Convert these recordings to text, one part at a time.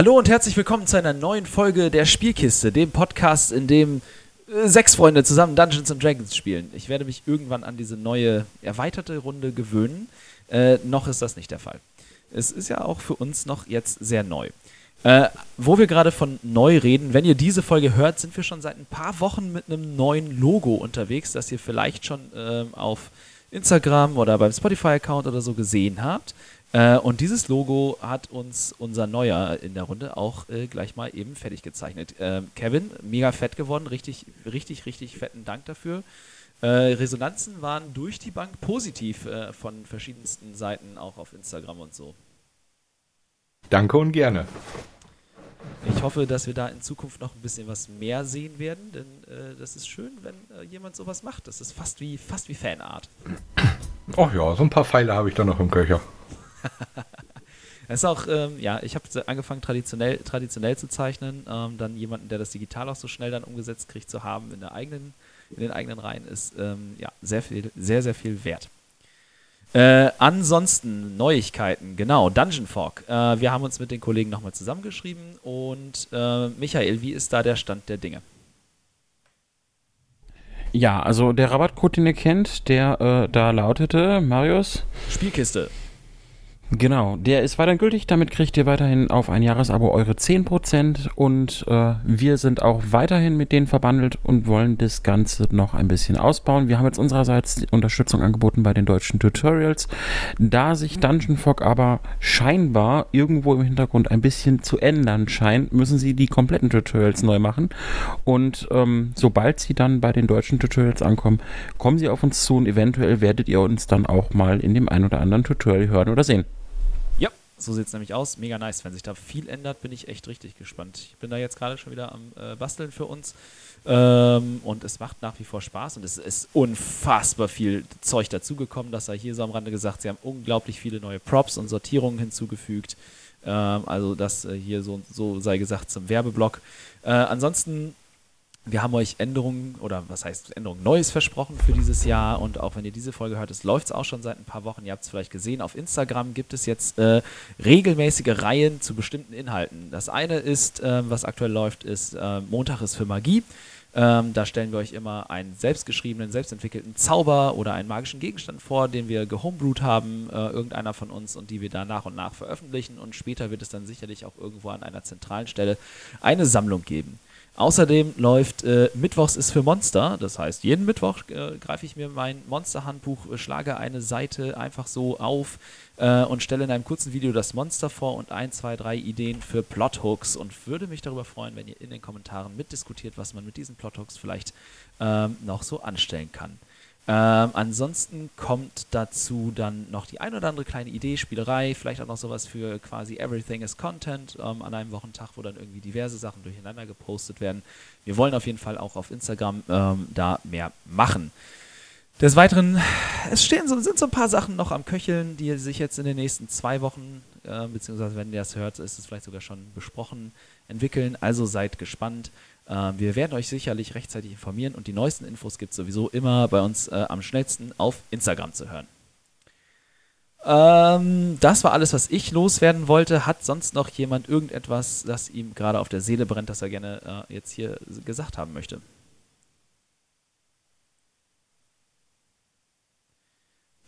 Hallo und herzlich willkommen zu einer neuen Folge der Spielkiste, dem Podcast, in dem äh, sechs Freunde zusammen Dungeons and Dragons spielen. Ich werde mich irgendwann an diese neue erweiterte Runde gewöhnen. Äh, noch ist das nicht der Fall. Es ist ja auch für uns noch jetzt sehr neu. Äh, wo wir gerade von neu reden, wenn ihr diese Folge hört, sind wir schon seit ein paar Wochen mit einem neuen Logo unterwegs, das ihr vielleicht schon äh, auf Instagram oder beim Spotify-Account oder so gesehen habt. Äh, und dieses Logo hat uns unser Neuer in der Runde auch äh, gleich mal eben fertig gezeichnet. Äh, Kevin, mega fett geworden, richtig, richtig, richtig fetten Dank dafür. Äh, Resonanzen waren durch die Bank positiv äh, von verschiedensten Seiten, auch auf Instagram und so. Danke und gerne. Ich hoffe, dass wir da in Zukunft noch ein bisschen was mehr sehen werden, denn das ist schön, wenn jemand sowas macht. Das ist fast wie, fast wie Fanart. Ach ja, so ein paar Pfeile habe ich da noch im Köcher. Es ist auch, ähm, ja, ich habe angefangen traditionell, traditionell zu zeichnen. Ähm, dann jemanden, der das digital auch so schnell dann umgesetzt kriegt, zu haben in der eigenen, in den eigenen Reihen, ist ähm, ja sehr viel, sehr, sehr viel wert. Äh, ansonsten Neuigkeiten, genau, Dungeon Fog. Äh, wir haben uns mit den Kollegen nochmal zusammengeschrieben und äh, Michael, wie ist da der Stand der Dinge? Ja, also der Rabattcode, den ihr kennt, der äh, da lautete, Marius? Spielkiste. Genau, der ist weiterhin gültig. Damit kriegt ihr weiterhin auf ein Jahresabo eure 10% und äh, wir sind auch weiterhin mit denen verbandelt und wollen das Ganze noch ein bisschen ausbauen. Wir haben jetzt unsererseits Unterstützung angeboten bei den deutschen Tutorials. Da sich Dungeon Fog aber scheinbar irgendwo im Hintergrund ein bisschen zu ändern scheint, müssen sie die kompletten Tutorials neu machen. Und ähm, sobald sie dann bei den deutschen Tutorials ankommen, kommen sie auf uns zu und eventuell werdet ihr uns dann auch mal in dem ein oder anderen Tutorial hören oder sehen. So sieht es nämlich aus. Mega nice. Wenn sich da viel ändert, bin ich echt richtig gespannt. Ich bin da jetzt gerade schon wieder am äh, Basteln für uns. Ähm, und es macht nach wie vor Spaß und es ist unfassbar viel Zeug dazugekommen. Das sei hier so am Rande gesagt. Sie haben unglaublich viele neue Props und Sortierungen hinzugefügt. Ähm, also das äh, hier so, so sei gesagt zum Werbeblock. Äh, ansonsten wir haben euch Änderungen oder was heißt Änderungen Neues versprochen für dieses Jahr und auch wenn ihr diese Folge hört, es läuft es auch schon seit ein paar Wochen. Ihr habt es vielleicht gesehen, auf Instagram gibt es jetzt äh, regelmäßige Reihen zu bestimmten Inhalten. Das eine ist, äh, was aktuell läuft, ist äh, Montag ist für Magie. Ähm, da stellen wir euch immer einen selbstgeschriebenen, selbstentwickelten Zauber oder einen magischen Gegenstand vor, den wir gehomebrewt haben, äh, irgendeiner von uns, und die wir da nach und nach veröffentlichen. Und später wird es dann sicherlich auch irgendwo an einer zentralen Stelle eine Sammlung geben. Außerdem läuft äh, Mittwochs ist für Monster. Das heißt, jeden Mittwoch äh, greife ich mir mein Monsterhandbuch, äh, schlage eine Seite einfach so auf äh, und stelle in einem kurzen Video das Monster vor und ein, zwei, drei Ideen für Plothooks und würde mich darüber freuen, wenn ihr in den Kommentaren mitdiskutiert, was man mit diesen Plothooks vielleicht ähm, noch so anstellen kann. Ähm, ansonsten kommt dazu dann noch die ein oder andere kleine Idee, Spielerei, vielleicht auch noch sowas für quasi Everything is Content ähm, an einem Wochentag, wo dann irgendwie diverse Sachen durcheinander gepostet werden. Wir wollen auf jeden Fall auch auf Instagram ähm, da mehr machen. Des Weiteren, es stehen so, sind so ein paar Sachen noch am Köcheln, die sich jetzt in den nächsten zwei Wochen, äh, beziehungsweise wenn ihr das hört, ist es vielleicht sogar schon besprochen, entwickeln. Also seid gespannt. Äh, wir werden euch sicherlich rechtzeitig informieren und die neuesten Infos gibt es sowieso immer bei uns äh, am schnellsten auf Instagram zu hören. Ähm, das war alles, was ich loswerden wollte. Hat sonst noch jemand irgendetwas, das ihm gerade auf der Seele brennt, das er gerne äh, jetzt hier gesagt haben möchte?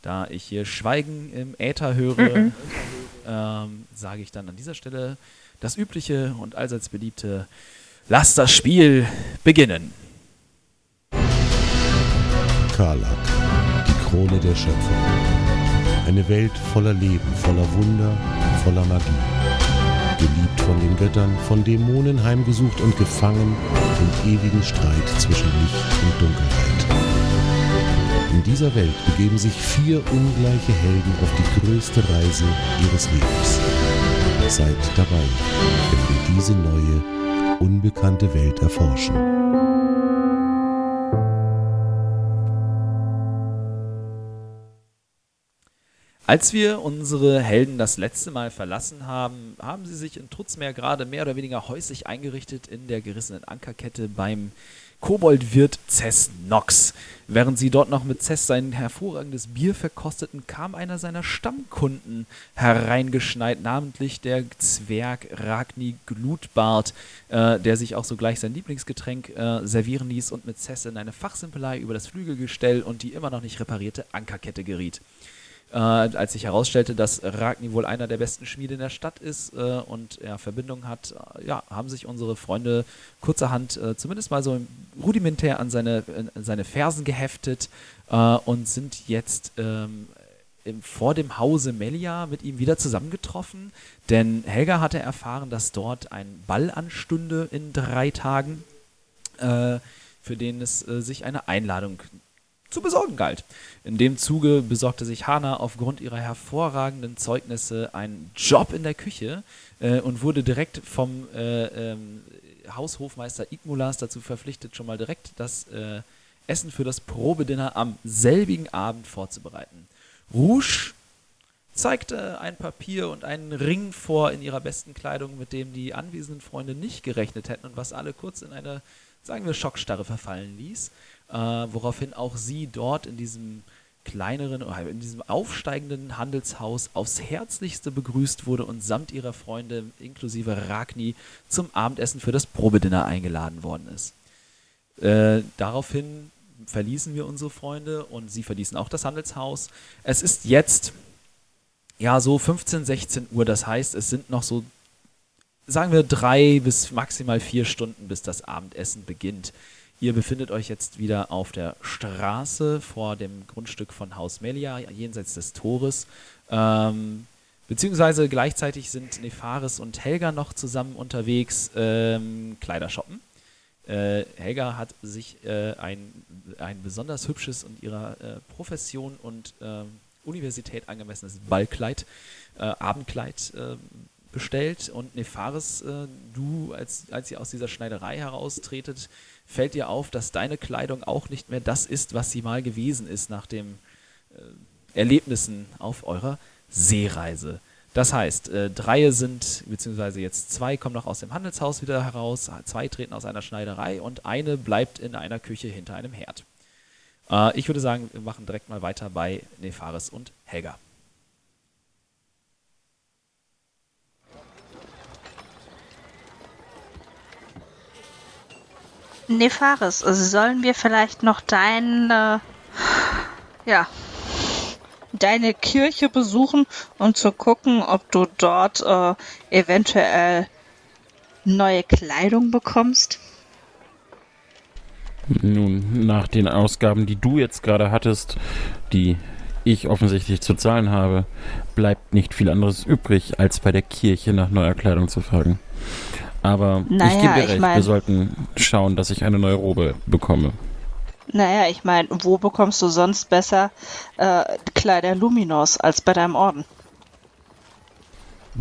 Da ich hier Schweigen im Äther höre, mhm. ähm, sage ich dann an dieser Stelle das übliche und allseits beliebte Lass das Spiel beginnen. Karlak, die Krone der Schöpfung. Eine Welt voller Leben, voller Wunder, voller Magie. Geliebt von den Göttern, von Dämonen heimgesucht und gefangen im ewigen Streit zwischen Licht und Dunkelheit. In dieser Welt begeben sich vier ungleiche Helden auf die größte Reise ihres Lebens. Seid dabei, wenn wir diese neue unbekannte Welt erforschen. Als wir unsere Helden das letzte Mal verlassen haben, haben sie sich in Trutzmeer gerade mehr oder weniger häuslich eingerichtet in der gerissenen Ankerkette beim Koboldwirt Cess Nox. Während sie dort noch mit Cess sein hervorragendes Bier verkosteten, kam einer seiner Stammkunden hereingeschneit, namentlich der Zwerg Ragni Glutbart, äh, der sich auch sogleich sein Lieblingsgetränk äh, servieren ließ und mit Cess in eine Fachsimpelei über das Flügelgestell und die immer noch nicht reparierte Ankerkette geriet äh, als sich herausstellte, dass Ragni wohl einer der besten Schmiede in der Stadt ist äh, und er Verbindungen hat, äh, ja, haben sich unsere Freunde kurzerhand äh, zumindest mal so rudimentär an seine, seine Fersen geheftet äh, und sind jetzt ähm, im, vor dem Hause Melia mit ihm wieder zusammengetroffen, denn Helga hatte erfahren, dass dort ein Ball anstünde in drei Tagen, äh, für den es sich eine Einladung zu besorgen galt. In dem Zuge besorgte sich Hana aufgrund ihrer hervorragenden Zeugnisse einen Job in der Küche äh, und wurde direkt vom äh, ähm, Haushofmeister Igmulas dazu verpflichtet, schon mal direkt das äh, Essen für das Probedinner am selbigen Abend vorzubereiten. Rouge zeigte ein Papier und einen Ring vor in ihrer besten Kleidung, mit dem die anwesenden Freunde nicht gerechnet hätten und was alle kurz in eine, sagen wir, Schockstarre verfallen ließ äh, woraufhin auch sie dort in diesem kleineren, in diesem aufsteigenden Handelshaus aufs Herzlichste begrüßt wurde und samt ihrer Freunde inklusive Ragni zum Abendessen für das Probedinner eingeladen worden ist. Äh, daraufhin verließen wir unsere Freunde und sie verließen auch das Handelshaus. Es ist jetzt ja so 15, 16 Uhr, das heißt, es sind noch so, sagen wir, drei bis maximal vier Stunden, bis das Abendessen beginnt. Ihr befindet euch jetzt wieder auf der Straße vor dem Grundstück von Haus Melia, jenseits des Tores. Ähm, beziehungsweise gleichzeitig sind Nefaris und Helga noch zusammen unterwegs, ähm, Kleider shoppen. Äh, Helga hat sich äh, ein, ein besonders hübsches und ihrer äh, Profession und ähm, Universität angemessenes Ballkleid, äh, Abendkleid ähm, bestellt und Nefaris, äh, du, als, als ihr aus dieser Schneiderei heraustretet, fällt dir auf, dass deine Kleidung auch nicht mehr das ist, was sie mal gewesen ist nach den äh, Erlebnissen auf eurer Seereise. Das heißt, äh, drei sind, beziehungsweise jetzt zwei kommen noch aus dem Handelshaus wieder heraus, zwei treten aus einer Schneiderei und eine bleibt in einer Küche hinter einem Herd. Äh, ich würde sagen, wir machen direkt mal weiter bei Nefaris und Helga. Nefaris, sollen wir vielleicht noch deine, ja, deine Kirche besuchen und zu gucken, ob du dort äh, eventuell neue Kleidung bekommst? Nun, nach den Ausgaben, die du jetzt gerade hattest, die ich offensichtlich zu zahlen habe, bleibt nicht viel anderes übrig, als bei der Kirche nach neuer Kleidung zu fragen. Aber naja, ich gebe dir recht, mein, wir sollten schauen, dass ich eine neue Robe bekomme. Naja, ich meine, wo bekommst du sonst besser äh, Kleider Luminos als bei deinem Orden?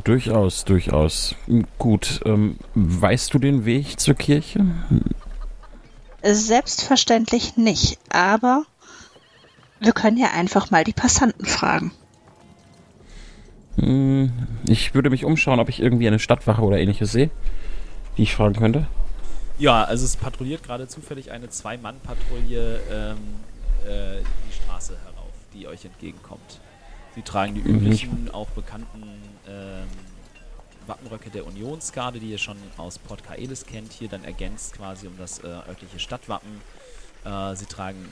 Durchaus, durchaus. Gut, ähm, weißt du den Weg zur Kirche? Selbstverständlich nicht, aber wir können ja einfach mal die Passanten fragen. Hm, ich würde mich umschauen, ob ich irgendwie eine Stadtwache oder ähnliches sehe die ich fragen könnte? Ja, also es patrouilliert gerade zufällig eine Zwei-Mann-Patrouille ähm, äh, die Straße herauf, die euch entgegenkommt. Sie tragen die üblichen, mhm. auch bekannten ähm, Wappenröcke der Unionsgarde, die ihr schon aus Port Kaelis kennt, hier dann ergänzt quasi um das äh, örtliche Stadtwappen. Äh, sie tragen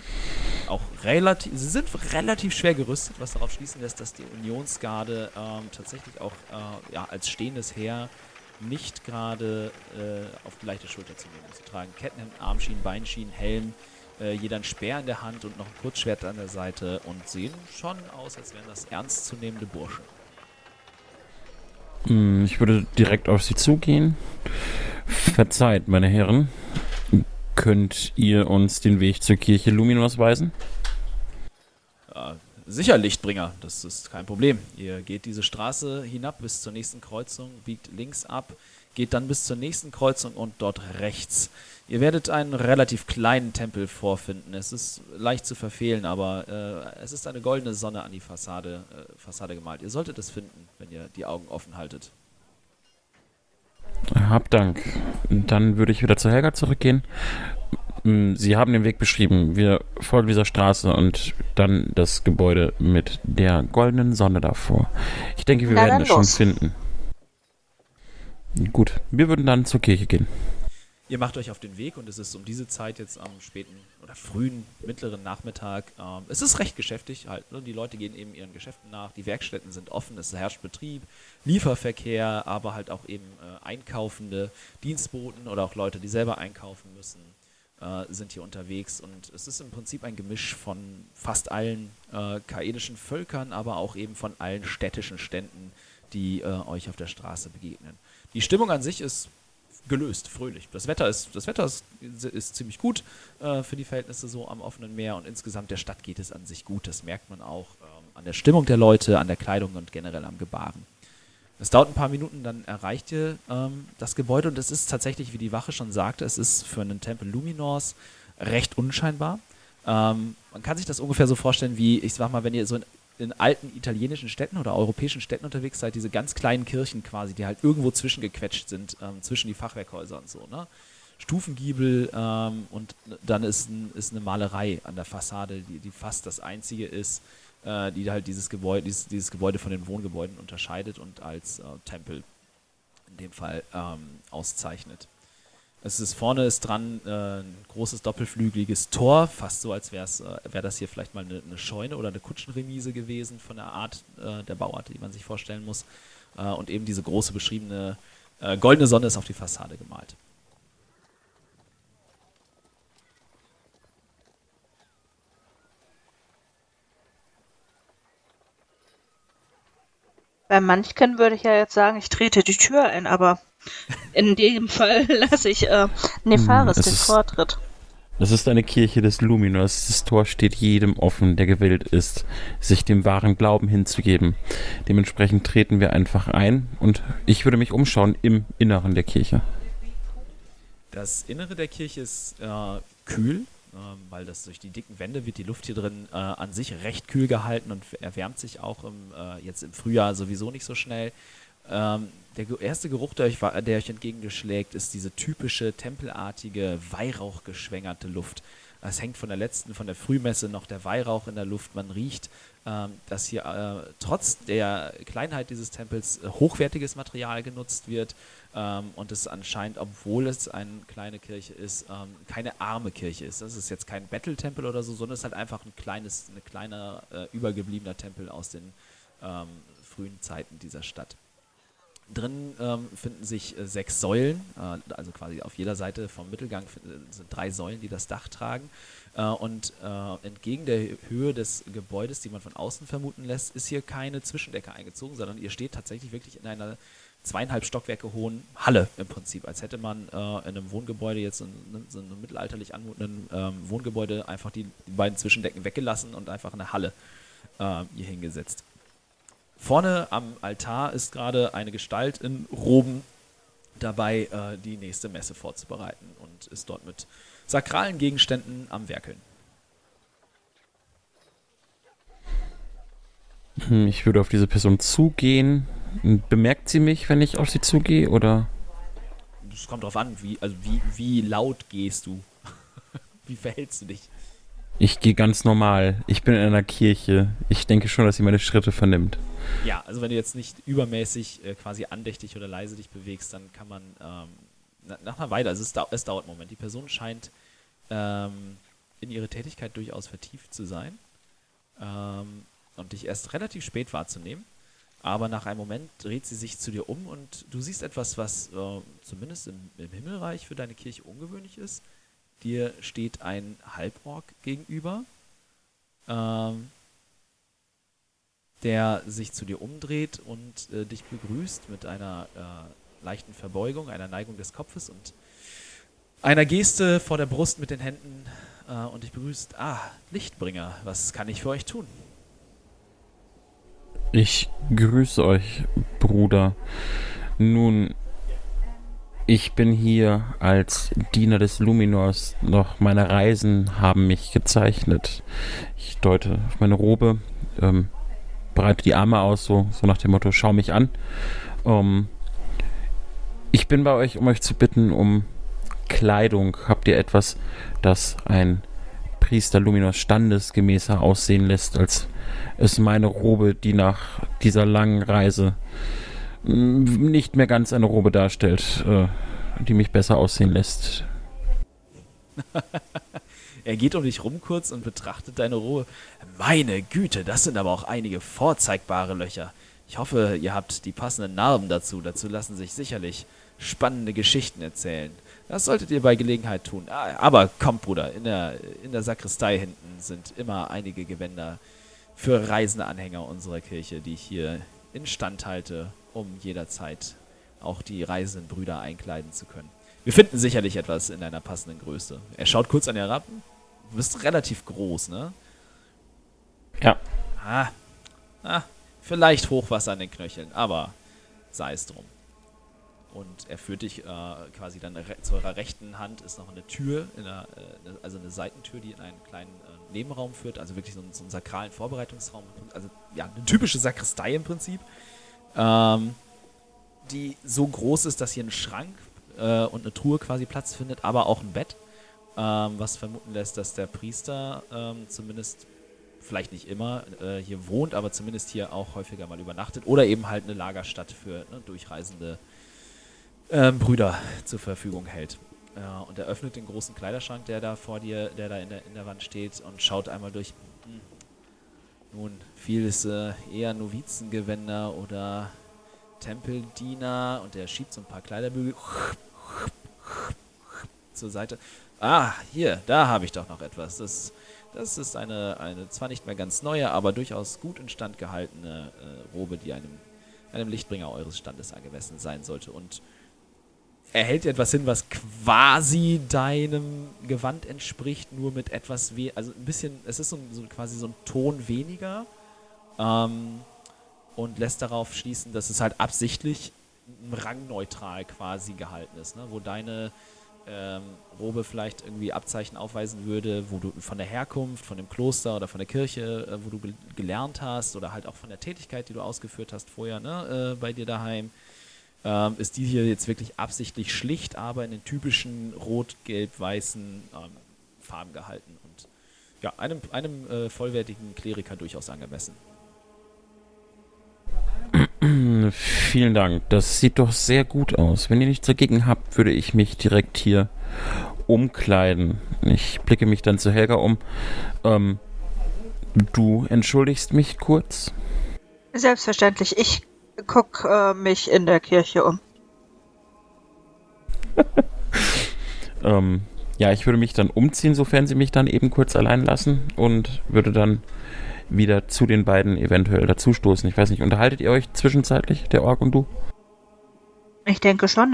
auch relativ, sie sind relativ schwer gerüstet, was darauf schließen lässt, dass die Unionsgarde ähm, tatsächlich auch äh, ja, als stehendes Heer nicht gerade äh, auf die leichte Schulter zu nehmen. Sie tragen Kettenhemd, Armschienen, Beinschienen, Helm, äh, jeder ein Speer in der Hand und noch ein Kurzschwert an der Seite und sehen schon aus, als wären das ernstzunehmende Burschen. Hm, ich würde direkt auf sie zugehen. Verzeiht, meine Herren. Könnt ihr uns den Weg zur Kirche Luminos weisen? Ja, sicher Lichtbringer, das ist kein Problem. Ihr geht diese Straße hinab bis zur nächsten Kreuzung, biegt links ab, geht dann bis zur nächsten Kreuzung und dort rechts. Ihr werdet einen relativ kleinen Tempel vorfinden. Es ist leicht zu verfehlen, aber äh, es ist eine goldene Sonne an die Fassade, äh, Fassade gemalt. Ihr solltet es finden, wenn ihr die Augen offen haltet. Hab Dank. Dann würde ich wieder zu Helga zurückgehen. Mm, Sie haben den Weg beschrieben. Wir folgen dieser Straße und dann das Gebäude mit der goldenen Sonne davor. Ich denke, wir Na, werden es schon finden. Gut, wir würden dann zur Kirche gehen. Ihr macht euch auf den Weg und es ist um diese Zeit jetzt am späten oder frühen, mittleren Nachmittag. Ähm, es ist recht geschäftig halt. Ne? Die Leute gehen eben ihren Geschäften nach, die Werkstätten sind offen, es herrscht Betrieb, Lieferverkehr, aber halt auch eben äh, Einkaufende, Dienstboten oder auch Leute, die selber einkaufen müssen, äh, sind hier unterwegs. Und es ist im Prinzip ein Gemisch von fast allen äh, kaedischen Völkern, aber auch eben von allen städtischen Ständen, die äh, euch auf der Straße begegnen. Die Stimmung an sich ist gelöst, fröhlich. Das Wetter ist, das Wetter ist, ist ziemlich gut äh, für die Verhältnisse so am offenen Meer und insgesamt der Stadt geht es an sich gut. Das merkt man auch ähm, an der Stimmung der Leute, an der Kleidung und generell am Gebaren. Es dauert ein paar Minuten, dann erreicht ihr ähm, das Gebäude und es ist tatsächlich, wie die Wache schon sagte, es ist für einen Tempel Luminors recht unscheinbar. Ähm, man kann sich das ungefähr so vorstellen, wie, ich sag mal, wenn ihr so in, in alten italienischen Städten oder europäischen Städten unterwegs seid, diese ganz kleinen Kirchen quasi, die halt irgendwo zwischengequetscht sind, ähm, zwischen die Fachwerkhäuser und so, ne? Stufengiebel ähm, und dann ist, ein, ist eine Malerei an der Fassade, die, die fast das einzige ist, äh, die halt dieses Gebäude, dieses, dieses Gebäude von den Wohngebäuden unterscheidet und als äh, Tempel in dem Fall ähm, auszeichnet. Es ist vorne ist dran äh, ein großes doppelflügeliges Tor, fast so, als wäre äh, wär das hier vielleicht mal eine, eine Scheune oder eine Kutschenremise gewesen von der Art äh, der Bauart, die man sich vorstellen muss. Äh, und eben diese große beschriebene äh, goldene Sonne ist auf die Fassade gemalt. Bei manchen würde ich ja jetzt sagen, ich trete die Tür ein, aber in dem Fall lasse ich äh, Nefaris Hm, es den ist- Vortritt. Das ist eine Kirche des Luminors. Das Tor steht jedem offen, der gewillt ist, sich dem wahren Glauben hinzugeben. Dementsprechend treten wir einfach ein und ich würde mich umschauen im Inneren der Kirche. Das Innere der Kirche ist äh, kühl, weil das durch die dicken Wände wird die Luft hier drin äh, an sich recht kühl gehalten und erwärmt sich auch im, äh, jetzt im Frühjahr sowieso nicht so schnell. Ähm, der erste Geruch, der euch, der euch entgegengeschlägt, ist diese typische tempelartige, weihrauchgeschwängerte Luft. Es hängt von der letzten, von der Frühmesse noch der Weihrauch in der Luft. Man riecht, ähm, dass hier äh, trotz der Kleinheit dieses Tempels hochwertiges Material genutzt wird ähm, und es anscheinend, obwohl es eine kleine Kirche ist, ähm, keine arme Kirche ist. Das ist jetzt kein Betteltempel oder so, sondern es ist halt einfach ein kleines, ein kleiner äh, übergebliebener Tempel aus den ähm, frühen Zeiten dieser Stadt. Drin ähm, finden sich äh, sechs Säulen, äh, also quasi auf jeder Seite vom Mittelgang äh, sind drei Säulen, die das Dach tragen. Äh, und äh, entgegen der Höhe des Gebäudes, die man von außen vermuten lässt, ist hier keine Zwischendecke eingezogen, sondern ihr steht tatsächlich wirklich in einer zweieinhalb Stockwerke hohen Halle im Prinzip, als hätte man äh, in einem Wohngebäude jetzt in, in so einem mittelalterlich anmutenden ähm, Wohngebäude einfach die, die beiden Zwischendecken weggelassen und einfach eine Halle äh, hier hingesetzt. Vorne am Altar ist gerade eine Gestalt in Roben dabei, äh, die nächste Messe vorzubereiten und ist dort mit sakralen Gegenständen am Werkeln. Hm, Ich würde auf diese Person zugehen. Bemerkt sie mich, wenn ich auf sie zugehe, oder? Es kommt darauf an, wie, also wie, wie laut gehst du? wie verhältst du dich? Ich gehe ganz normal. Ich bin in einer Kirche. Ich denke schon, dass sie meine Schritte vernimmt. Ja, also wenn du jetzt nicht übermäßig äh, quasi andächtig oder leise dich bewegst, dann kann man ähm, na, nach einer Weile, also es, dau es dauert einen Moment, die Person scheint ähm, in ihre Tätigkeit durchaus vertieft zu sein ähm, und dich erst relativ spät wahrzunehmen. Aber nach einem Moment dreht sie sich zu dir um und du siehst etwas, was äh, zumindest im, im Himmelreich für deine Kirche ungewöhnlich ist. Dir steht ein Halborg gegenüber, ähm, der sich zu dir umdreht und äh, dich begrüßt mit einer äh, leichten Verbeugung, einer Neigung des Kopfes und einer Geste vor der Brust mit den Händen äh, und dich begrüßt. Ah, Lichtbringer, was kann ich für euch tun? Ich grüße euch, Bruder. Nun, ich bin hier als Diener des Luminors. Noch meine Reisen haben mich gezeichnet. Ich deute auf meine Robe, ähm, breite die Arme aus, so, so nach dem Motto, schau mich an. Ähm, ich bin bei euch, um euch zu bitten, um Kleidung? Habt ihr etwas, das ein Priester Luminos standesgemäßer aussehen lässt, als es meine Robe, die nach dieser langen Reise mm, nicht mehr ganz eine Robe darstellt, äh, die mich besser aussehen lässt? er geht um dich rum kurz und betrachtet deine Robe. Meine Güte, das sind aber auch einige vorzeigbare Löcher. Ich hoffe, ihr habt die passenden Narben dazu. Dazu lassen sich sicherlich spannende Geschichten erzählen. Das solltet ihr bei Gelegenheit tun. Ah, aber kommt, Bruder, in der, in der Sakristei hinten sind immer einige Gewänder für reisende Anhänger unserer Kirche, die ich hier instand halte, um jederzeit auch die reisenden Brüder einkleiden zu können. Wir finden sicherlich etwas in deiner passenden Größe. Er schaut kurz an dir herab. Du bist relativ groß, ne? Ja. Ah, ah, vielleicht Hochwasser an den Knöcheln, aber sei es drum. Und er führt dich äh, quasi dann zu eurer rechten Hand ist noch eine Tür, einer, äh, also eine Seitentür, die in einen kleinen äh, Nebenraum führt, also wirklich so, einen, so einen sakralen Vorbereitungsraum. Also ja, eine typische Sakristei im Prinzip. Ähm, die so groß ist, dass hier ein Schrank äh, und eine Truhe quasi Platz findet, aber auch ein Bett, ähm, was vermuten lässt, dass der Priester ähm, zumindest vielleicht nicht immer äh, hier wohnt, aber zumindest hier auch häufiger mal übernachtet oder eben halt eine Lagerstatt für ne, durchreisende ähm, Brüder zur Verfügung hält. Ja, und er öffnet den großen Kleiderschrank, der da vor dir, der da in der, in der Wand steht und schaut einmal durch. Hm. Nun, vieles äh, eher Novizengewänder oder Tempeldiener und der schiebt so ein paar Kleiderbügel zur Seite. Ah, hier, da habe ich doch noch etwas. Das, das ist eine, eine zwar nicht mehr ganz neue, aber durchaus gut instand gehaltene äh, Robe, die einem, einem Lichtbringer eures Standes angemessen sein sollte. Und er hält etwas hin, was quasi deinem Gewand entspricht, nur mit etwas we also ein bisschen, es ist so, so quasi so ein Ton weniger ähm, und lässt darauf schließen, dass es halt absichtlich rangneutral quasi gehalten ist, ne? wo deine ähm, Robe vielleicht irgendwie Abzeichen aufweisen würde, wo du von der Herkunft, von dem Kloster oder von der Kirche, äh, wo du ge gelernt hast oder halt auch von der Tätigkeit, die du ausgeführt hast vorher ne? äh, bei dir daheim, ähm, ist die hier jetzt wirklich absichtlich schlicht, aber in den typischen rot-gelb-weißen ähm, Farben gehalten und ja, einem, einem äh, vollwertigen Kleriker durchaus angemessen. Vielen Dank. Das sieht doch sehr gut aus. Wenn ihr nichts dagegen habt, würde ich mich direkt hier umkleiden. Ich blicke mich dann zu Helga um. Ähm, du entschuldigst mich kurz? Selbstverständlich. Ich guck äh, mich in der Kirche um. ähm, ja, ich würde mich dann umziehen, sofern sie mich dann eben kurz allein lassen und würde dann wieder zu den beiden eventuell dazustoßen. Ich weiß nicht, unterhaltet ihr euch zwischenzeitlich, der Ork und du? Ich denke schon.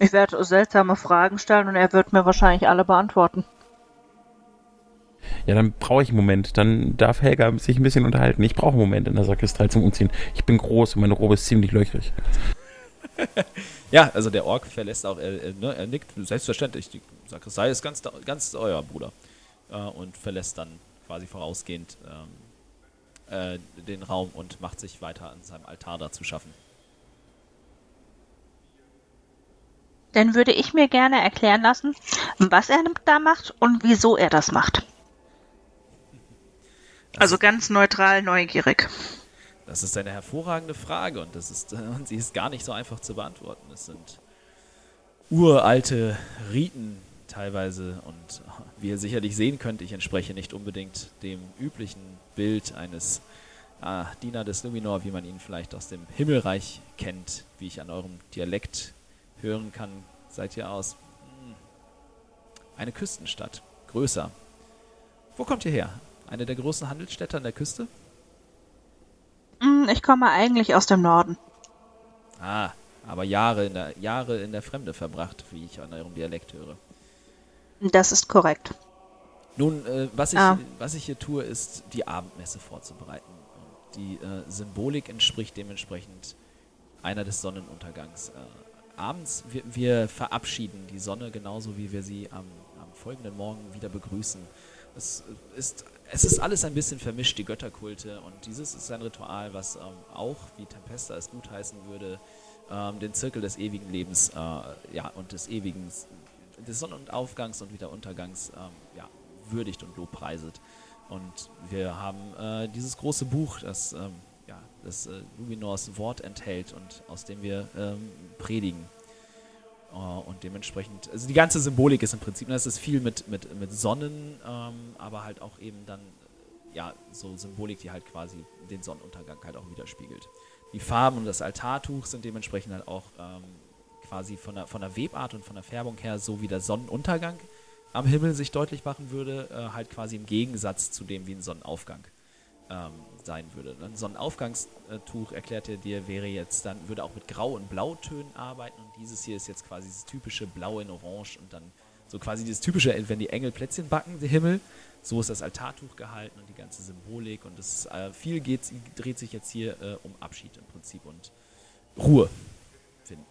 Ich werde seltsame Fragen stellen und er wird mir wahrscheinlich alle beantworten. Ja, dann brauche ich einen Moment. Dann darf Helga sich ein bisschen unterhalten. Ich brauche einen Moment in der Sakristei zum Umziehen. Ich bin groß und meine Robe ist ziemlich löchrig. ja, also der Ork verlässt auch, er, er, ne, er, nickt selbstverständlich. Die Sakristei ist ganz, ganz euer Bruder. Äh, und verlässt dann quasi vorausgehend ähm, äh, den Raum und macht sich weiter an seinem Altar da zu schaffen. Dann würde ich mir gerne erklären lassen, was er da macht und wieso er das macht. Also ganz neutral, neugierig. Das ist eine hervorragende Frage und, das ist, und sie ist gar nicht so einfach zu beantworten. Es sind uralte Riten teilweise und wie ihr sicherlich sehen könnt, ich entspreche nicht unbedingt dem üblichen Bild eines ah, Diener des Luminor, wie man ihn vielleicht aus dem Himmelreich kennt, wie ich an eurem Dialekt hören kann. Seid ihr aus hm, eine Küstenstadt, größer. Wo kommt ihr her? Eine der großen Handelsstädte an der Küste? Mm, ich komme eigentlich aus dem Norden. Ah, aber Jahre in der, Jahre in der Fremde verbracht, wie ich an eurem Dialekt höre. Das ist korrekt. Nun, äh, was, ich, ah. was ich hier tue, ist die Abendmesse vorzubereiten. Und die äh, Symbolik entspricht dementsprechend einer des Sonnenuntergangs. Äh, abends, wir, wir, verabschieden die Sonne genauso, wie wir sie am, am folgenden Morgen wieder begrüßen. Es ist es ist alles ein bisschen vermischt, die Götterkulte. Und dieses ist ein Ritual, was ähm, auch, wie Tempesta es gutheißen würde, ähm, den Zirkel des ewigen Lebens äh, ja, und des ewigen, des Sonnenaufgangs und wieder Untergangs ähm, ja, würdigt und lobpreiset. Und wir haben äh, dieses große Buch, das, ähm, ja, das äh, Luminors Wort enthält und aus dem wir ähm, predigen. Uh, und dementsprechend, also die ganze Symbolik ist im Prinzip, das ist viel mit, mit, mit Sonnen, ähm, aber halt auch eben dann, ja, so Symbolik, die halt quasi den Sonnenuntergang halt auch widerspiegelt. Die Farben und das Altartuch sind dementsprechend halt auch ähm, quasi von der, von der Webart und von der Färbung her so wie der Sonnenuntergang am Himmel sich deutlich machen würde, äh, halt quasi im Gegensatz zu dem wie ein Sonnenaufgang ähm, sein würde. Ein Sonnenaufgangstuch, erklärt er dir, wäre jetzt dann, würde auch mit Grau- und Blautönen arbeiten und dieses hier ist jetzt quasi das typische Blau in Orange und dann so quasi dieses typische, wenn die Engel Plätzchen backen, der Himmel, so ist das Altartuch gehalten und die ganze Symbolik und das äh, viel geht, dreht sich jetzt hier äh, um Abschied im Prinzip und Ruhe finden.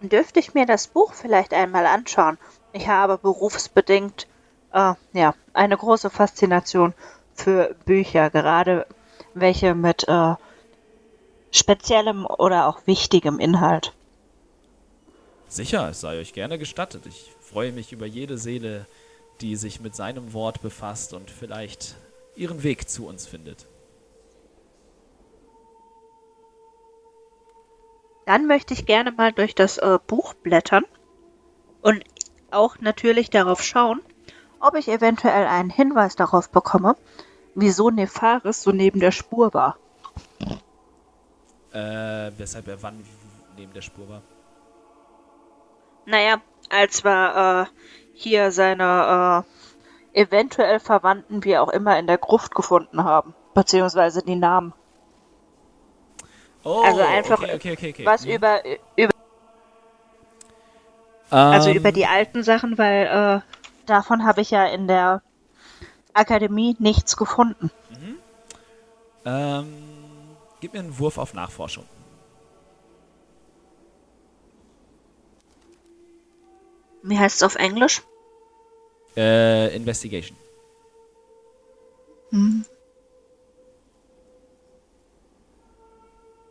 Dürfte ich mir das Buch vielleicht einmal anschauen? Ich habe berufsbedingt äh, ja eine große Faszination für Bücher, gerade welche mit äh, speziellem oder auch wichtigem Inhalt. Sicher, es sei euch gerne gestattet. Ich freue mich über jede Seele, die sich mit seinem Wort befasst und vielleicht ihren Weg zu uns findet. Dann möchte ich gerne mal durch das äh, Buch blättern und auch natürlich darauf schauen, ob ich eventuell einen Hinweis darauf bekomme, wieso Nefaris so neben der Spur war. Äh, weshalb er wann neben der Spur war? Naja, als wir äh, hier seine äh, eventuell Verwandten, wie auch immer, in der Gruft gefunden haben. Beziehungsweise die Namen. Oh, also einfach okay, okay, okay, was Mhm. über, über also Ähm, über die alten Sachen, weil äh, davon habe ich ja in der Akademie nichts gefunden. Ähm, gib mir einen Wurf auf Nachforschung. Wie heißt es auf Englisch? Äh, Investigation.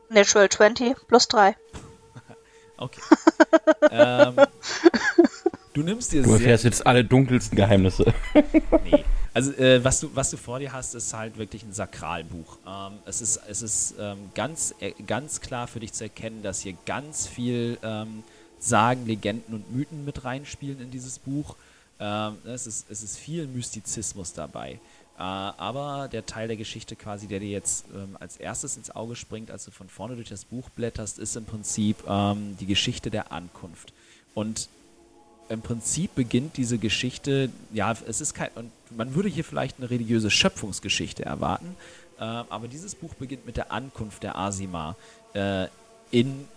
Natural 20 plus 3. Okay. ähm, du nimmst dir Du erfährst jetzt alle dunkelsten Geheimnisse. Nee. Also äh, was, du, was du vor dir hast, ist halt wirklich ein Sakralbuch. Ähm, es ist, es ist ähm, ganz, äh, ganz klar für dich zu erkennen, dass hier ganz viel ähm, Sagen, Legenden und Mythen mit reinspielen in dieses Buch. Ähm, es, ist, es ist viel Mystizismus dabei. Äh, aber der Teil der Geschichte quasi, der dir jetzt ähm, als erstes ins Auge springt, als du von vorne durch das Buch blätterst, ist im Prinzip ähm, die Geschichte der Ankunft. Und im Prinzip beginnt diese Geschichte, ja, es ist kein, und man würde hier vielleicht eine religiöse Schöpfungsgeschichte erwarten, äh, aber dieses Buch beginnt mit der Ankunft der Asima äh, in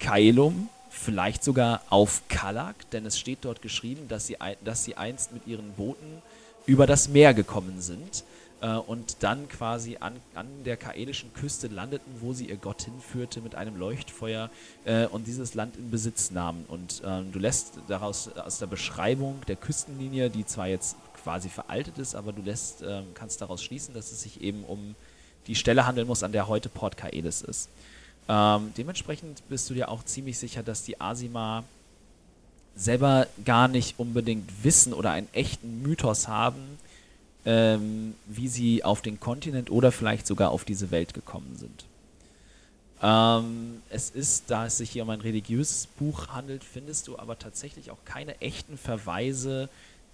Kaelum, vielleicht sogar auf Kalak, denn es steht dort geschrieben, dass sie, dass sie einst mit ihren Booten über das Meer gekommen sind äh, und dann quasi an, an der kaelischen Küste landeten, wo sie ihr Gott hinführte mit einem Leuchtfeuer äh, und dieses Land in Besitz nahmen. Und ähm, du lässt daraus aus der Beschreibung der Küstenlinie, die zwar jetzt quasi veraltet ist, aber du lässt, ähm, kannst daraus schließen, dass es sich eben um die Stelle handeln muss, an der heute Port Kaelis ist. Ähm, dementsprechend bist du dir auch ziemlich sicher, dass die Asima selber gar nicht unbedingt wissen oder einen echten Mythos haben, ähm, wie sie auf den Kontinent oder vielleicht sogar auf diese Welt gekommen sind. Ähm, es ist, da es sich hier um ein religiöses Buch handelt, findest du aber tatsächlich auch keine echten Verweise,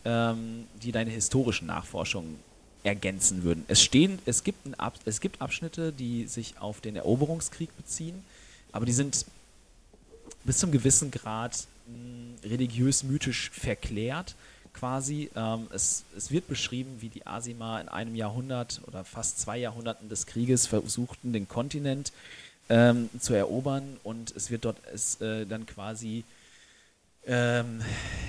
ähm, die deine historischen Nachforschungen ergänzen würden. Es stehen, es gibt, ein Ab, es gibt Abschnitte, die sich auf den Eroberungskrieg beziehen, aber die sind bis zum gewissen Grad mh, religiös-mythisch verklärt quasi. Ähm, es, es wird beschrieben, wie die Asima in einem Jahrhundert oder fast zwei Jahrhunderten des Krieges versuchten, den Kontinent ähm, zu erobern und es wird dort es, äh, dann quasi ähm,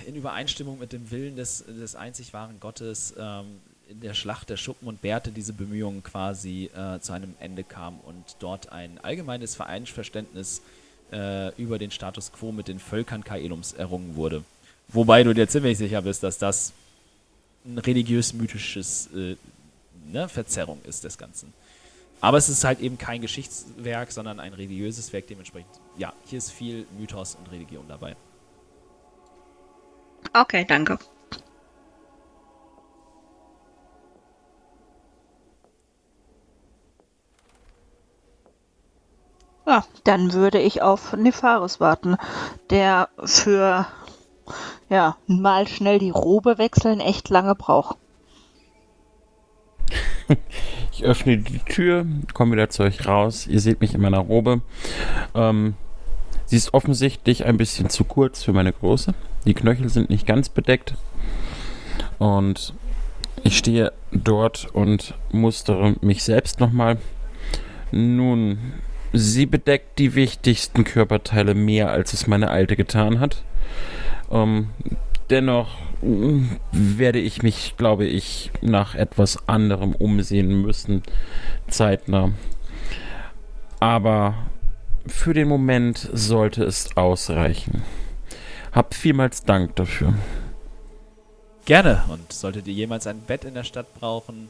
in Übereinstimmung mit dem Willen des, des einzig wahren Gottes ähm, in der Schlacht der Schuppen und Bärte diese Bemühungen quasi äh, zu einem Ende kam und dort ein allgemeines Vereinsverständnis äh, über den Status quo mit den Völkern Kaelums errungen wurde. Wobei du dir ziemlich sicher bist, dass das ein religiös-mythisches äh, ne, Verzerrung ist des Ganzen. Aber es ist halt eben kein Geschichtswerk, sondern ein religiöses Werk. Dementsprechend, ja, hier ist viel Mythos und Religion dabei. Okay, danke. Ja, dann würde ich auf Nefaris warten, der für ja, mal schnell die Robe wechseln echt lange braucht. Ich öffne die Tür, komme wieder zu euch raus. Ihr seht mich in meiner Robe. Ähm, sie ist offensichtlich ein bisschen zu kurz für meine Größe. Die Knöchel sind nicht ganz bedeckt. Und ich stehe dort und mustere mich selbst nochmal. Nun, sie bedeckt die wichtigsten Körperteile mehr, als es meine alte getan hat. Ähm, dennoch mm, werde ich mich, glaube ich, nach etwas anderem umsehen müssen, zeitnah. Aber für den Moment sollte es ausreichen. Hab vielmals Dank dafür. Gerne. Und solltet ihr jemals ein Bett in der Stadt brauchen,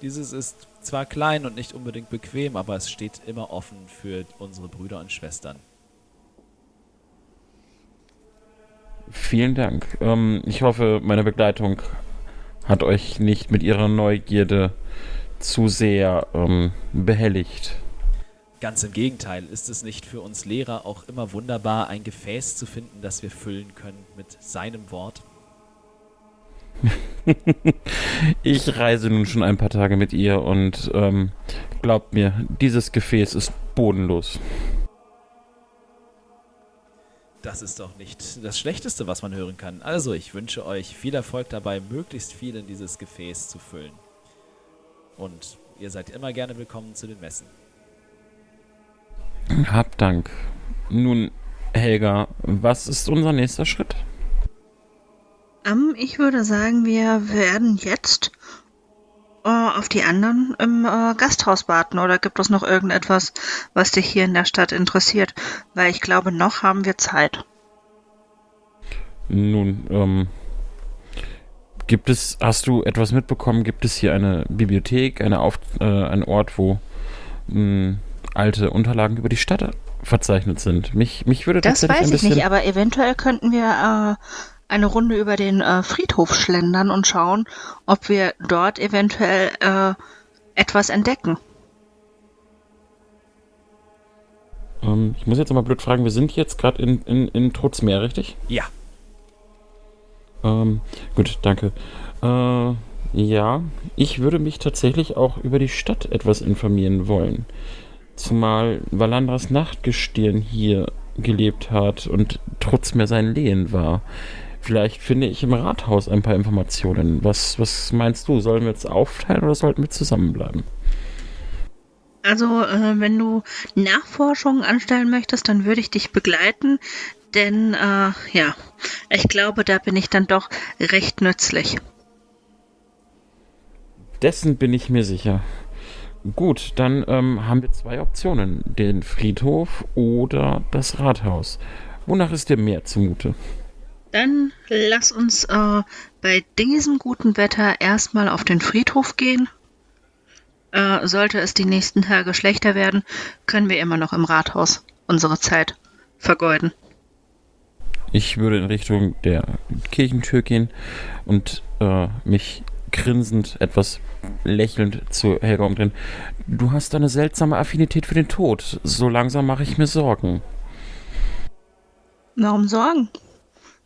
dieses ist zwar klein und nicht unbedingt bequem, aber es steht immer offen für unsere Brüder und Schwestern. Vielen Dank. Ähm, ich hoffe, meine Begleitung hat euch nicht mit ihrer Neugierde zu sehr ähm, behelligt. Ganz im Gegenteil, ist es nicht für uns Lehrer auch immer wunderbar, ein Gefäß zu finden, das wir füllen können mit seinem Wort? ich reise nun schon ein paar Tage mit ihr und ähm, glaubt mir, dieses Gefäß ist bodenlos. Das ist doch nicht das Schlechteste, was man hören kann. Also, ich wünsche euch viel Erfolg dabei, möglichst viel in dieses Gefäß zu füllen. Und ihr seid immer gerne willkommen zu den Messen. Hab Dank. Nun, Helga, was ist unser nächster Schritt? Um, ich würde sagen, wir werden jetzt auf die anderen im äh, Gasthaus warten. Oder gibt es noch irgendetwas, was dich hier in der Stadt interessiert? Weil ich glaube, noch haben wir Zeit. Nun, ähm, gibt es, hast du etwas mitbekommen? Gibt es hier eine Bibliothek, eine Auf, äh, ein Ort, wo mh, alte Unterlagen über die Stadt verzeichnet sind? Mich, mich würde das tatsächlich weiß ich nicht, aber eventuell könnten wir äh, eine Runde über den äh, Friedhof schlendern und schauen, ob wir dort eventuell äh, etwas entdecken. Ähm, ich muss jetzt mal blöd fragen, wir sind jetzt gerade in, in, in Trutzmeer, richtig? Ja. Ähm, gut, danke. Äh, ja, ich würde mich tatsächlich auch über die Stadt etwas informieren wollen. Zumal Valandras Nachtgestirn hier gelebt hat und Trutzmeer sein Lehen war. Vielleicht finde ich im Rathaus ein paar Informationen. Was, was meinst du? Sollen wir jetzt aufteilen oder sollten wir zusammenbleiben? Also, äh, wenn du Nachforschungen anstellen möchtest, dann würde ich dich begleiten, denn äh, ja, ich glaube, da bin ich dann doch recht nützlich. Dessen bin ich mir sicher. Gut, dann ähm, haben wir zwei Optionen: den Friedhof oder das Rathaus. Wonach ist dir mehr zumute? Dann lass uns äh, bei diesem guten Wetter erstmal auf den Friedhof gehen. Äh, sollte es die nächsten Tage schlechter werden, können wir immer noch im Rathaus unsere Zeit vergeuden. Ich würde in Richtung der Kirchentür gehen und äh, mich grinsend, etwas lächelnd zu Helga umdrehen. Du hast eine seltsame Affinität für den Tod. So langsam mache ich mir Sorgen. Warum Sorgen?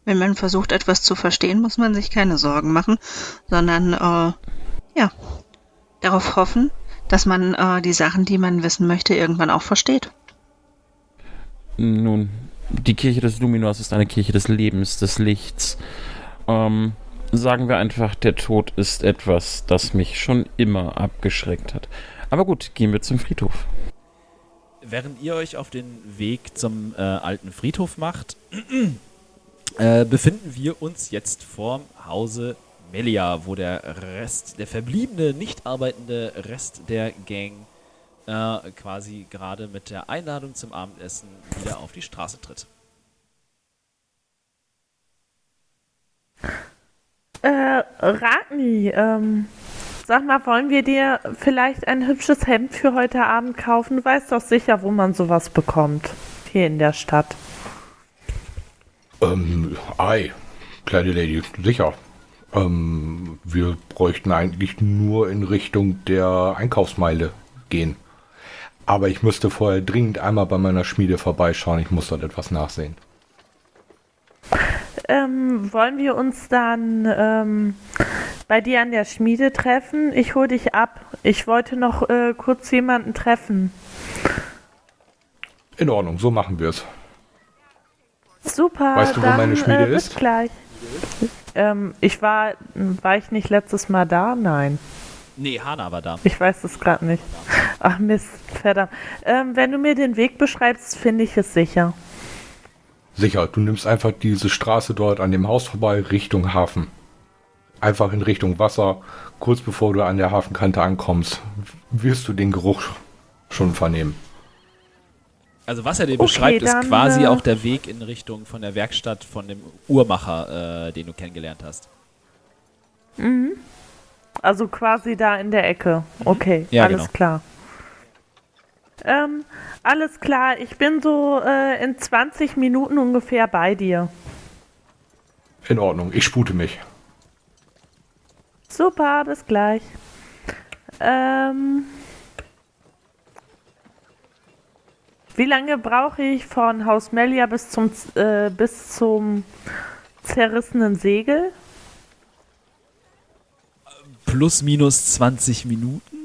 Wenn man versucht, etwas zu verstehen, muss man sich keine Sorgen machen, sondern äh, ja, darauf hoffen, dass man äh, die Sachen, die man wissen möchte, irgendwann auch versteht. Nun, die Kirche des Luminors ist eine Kirche des Lebens, des Lichts. Ähm, sagen wir einfach, der Tod ist etwas, das mich schon immer abgeschreckt hat. Aber gut, gehen wir zum Friedhof. Während ihr euch auf den Weg zum äh, alten Friedhof macht, äh, befinden wir uns jetzt vorm Hause Melia, wo der Rest, der verbliebene, nicht arbeitende Rest der Gang äh, quasi gerade mit der Einladung zum Abendessen wieder auf die Straße tritt. Äh, Ragni, ähm, sag mal, wollen wir dir vielleicht ein hübsches Hemd für heute Abend kaufen? Du weißt doch sicher, wo man sowas bekommt. Hier in der Stadt. Ähm, ei. kleine Lady, sicher. Ähm, wir bräuchten eigentlich nur in Richtung der Einkaufsmeile gehen. Aber ich müsste vorher dringend einmal bei meiner Schmiede vorbeischauen. Ich muss dort etwas nachsehen. Ähm, wollen wir uns dann ähm, bei dir an der Schmiede treffen? Ich hole dich ab. Ich wollte noch äh, kurz jemanden treffen. In Ordnung, so machen wir es. Super. Weißt du, wo dann, meine Schmiede äh, bis ist? gleich. Ähm, ich war, war ich nicht letztes Mal da? Nein. Nee, Hana war da. Ich weiß es gerade nicht. Ach Mist, verdammt. Ähm, wenn du mir den Weg beschreibst, finde ich es sicher. Sicher, du nimmst einfach diese Straße dort an dem Haus vorbei Richtung Hafen. Einfach in Richtung Wasser. Kurz bevor du an der Hafenkante ankommst, wirst du den Geruch schon vernehmen. Also was er dir Okay, beschreibt, ist quasi äh, auch der Weg in Richtung von der Werkstatt von dem Uhrmacher, äh, den du kennengelernt hast. Also quasi da in der Ecke. Okay, Ja, alles genau. klar. Ähm, alles klar, ich bin so äh, in 20 Minuten ungefähr bei dir. In Ordnung, ich spute mich. Super, bis gleich. Ähm, wie lange brauche ich von Haus Melia bis zum, äh, bis zum zerrissenen Segel? Plus minus 20 Minuten?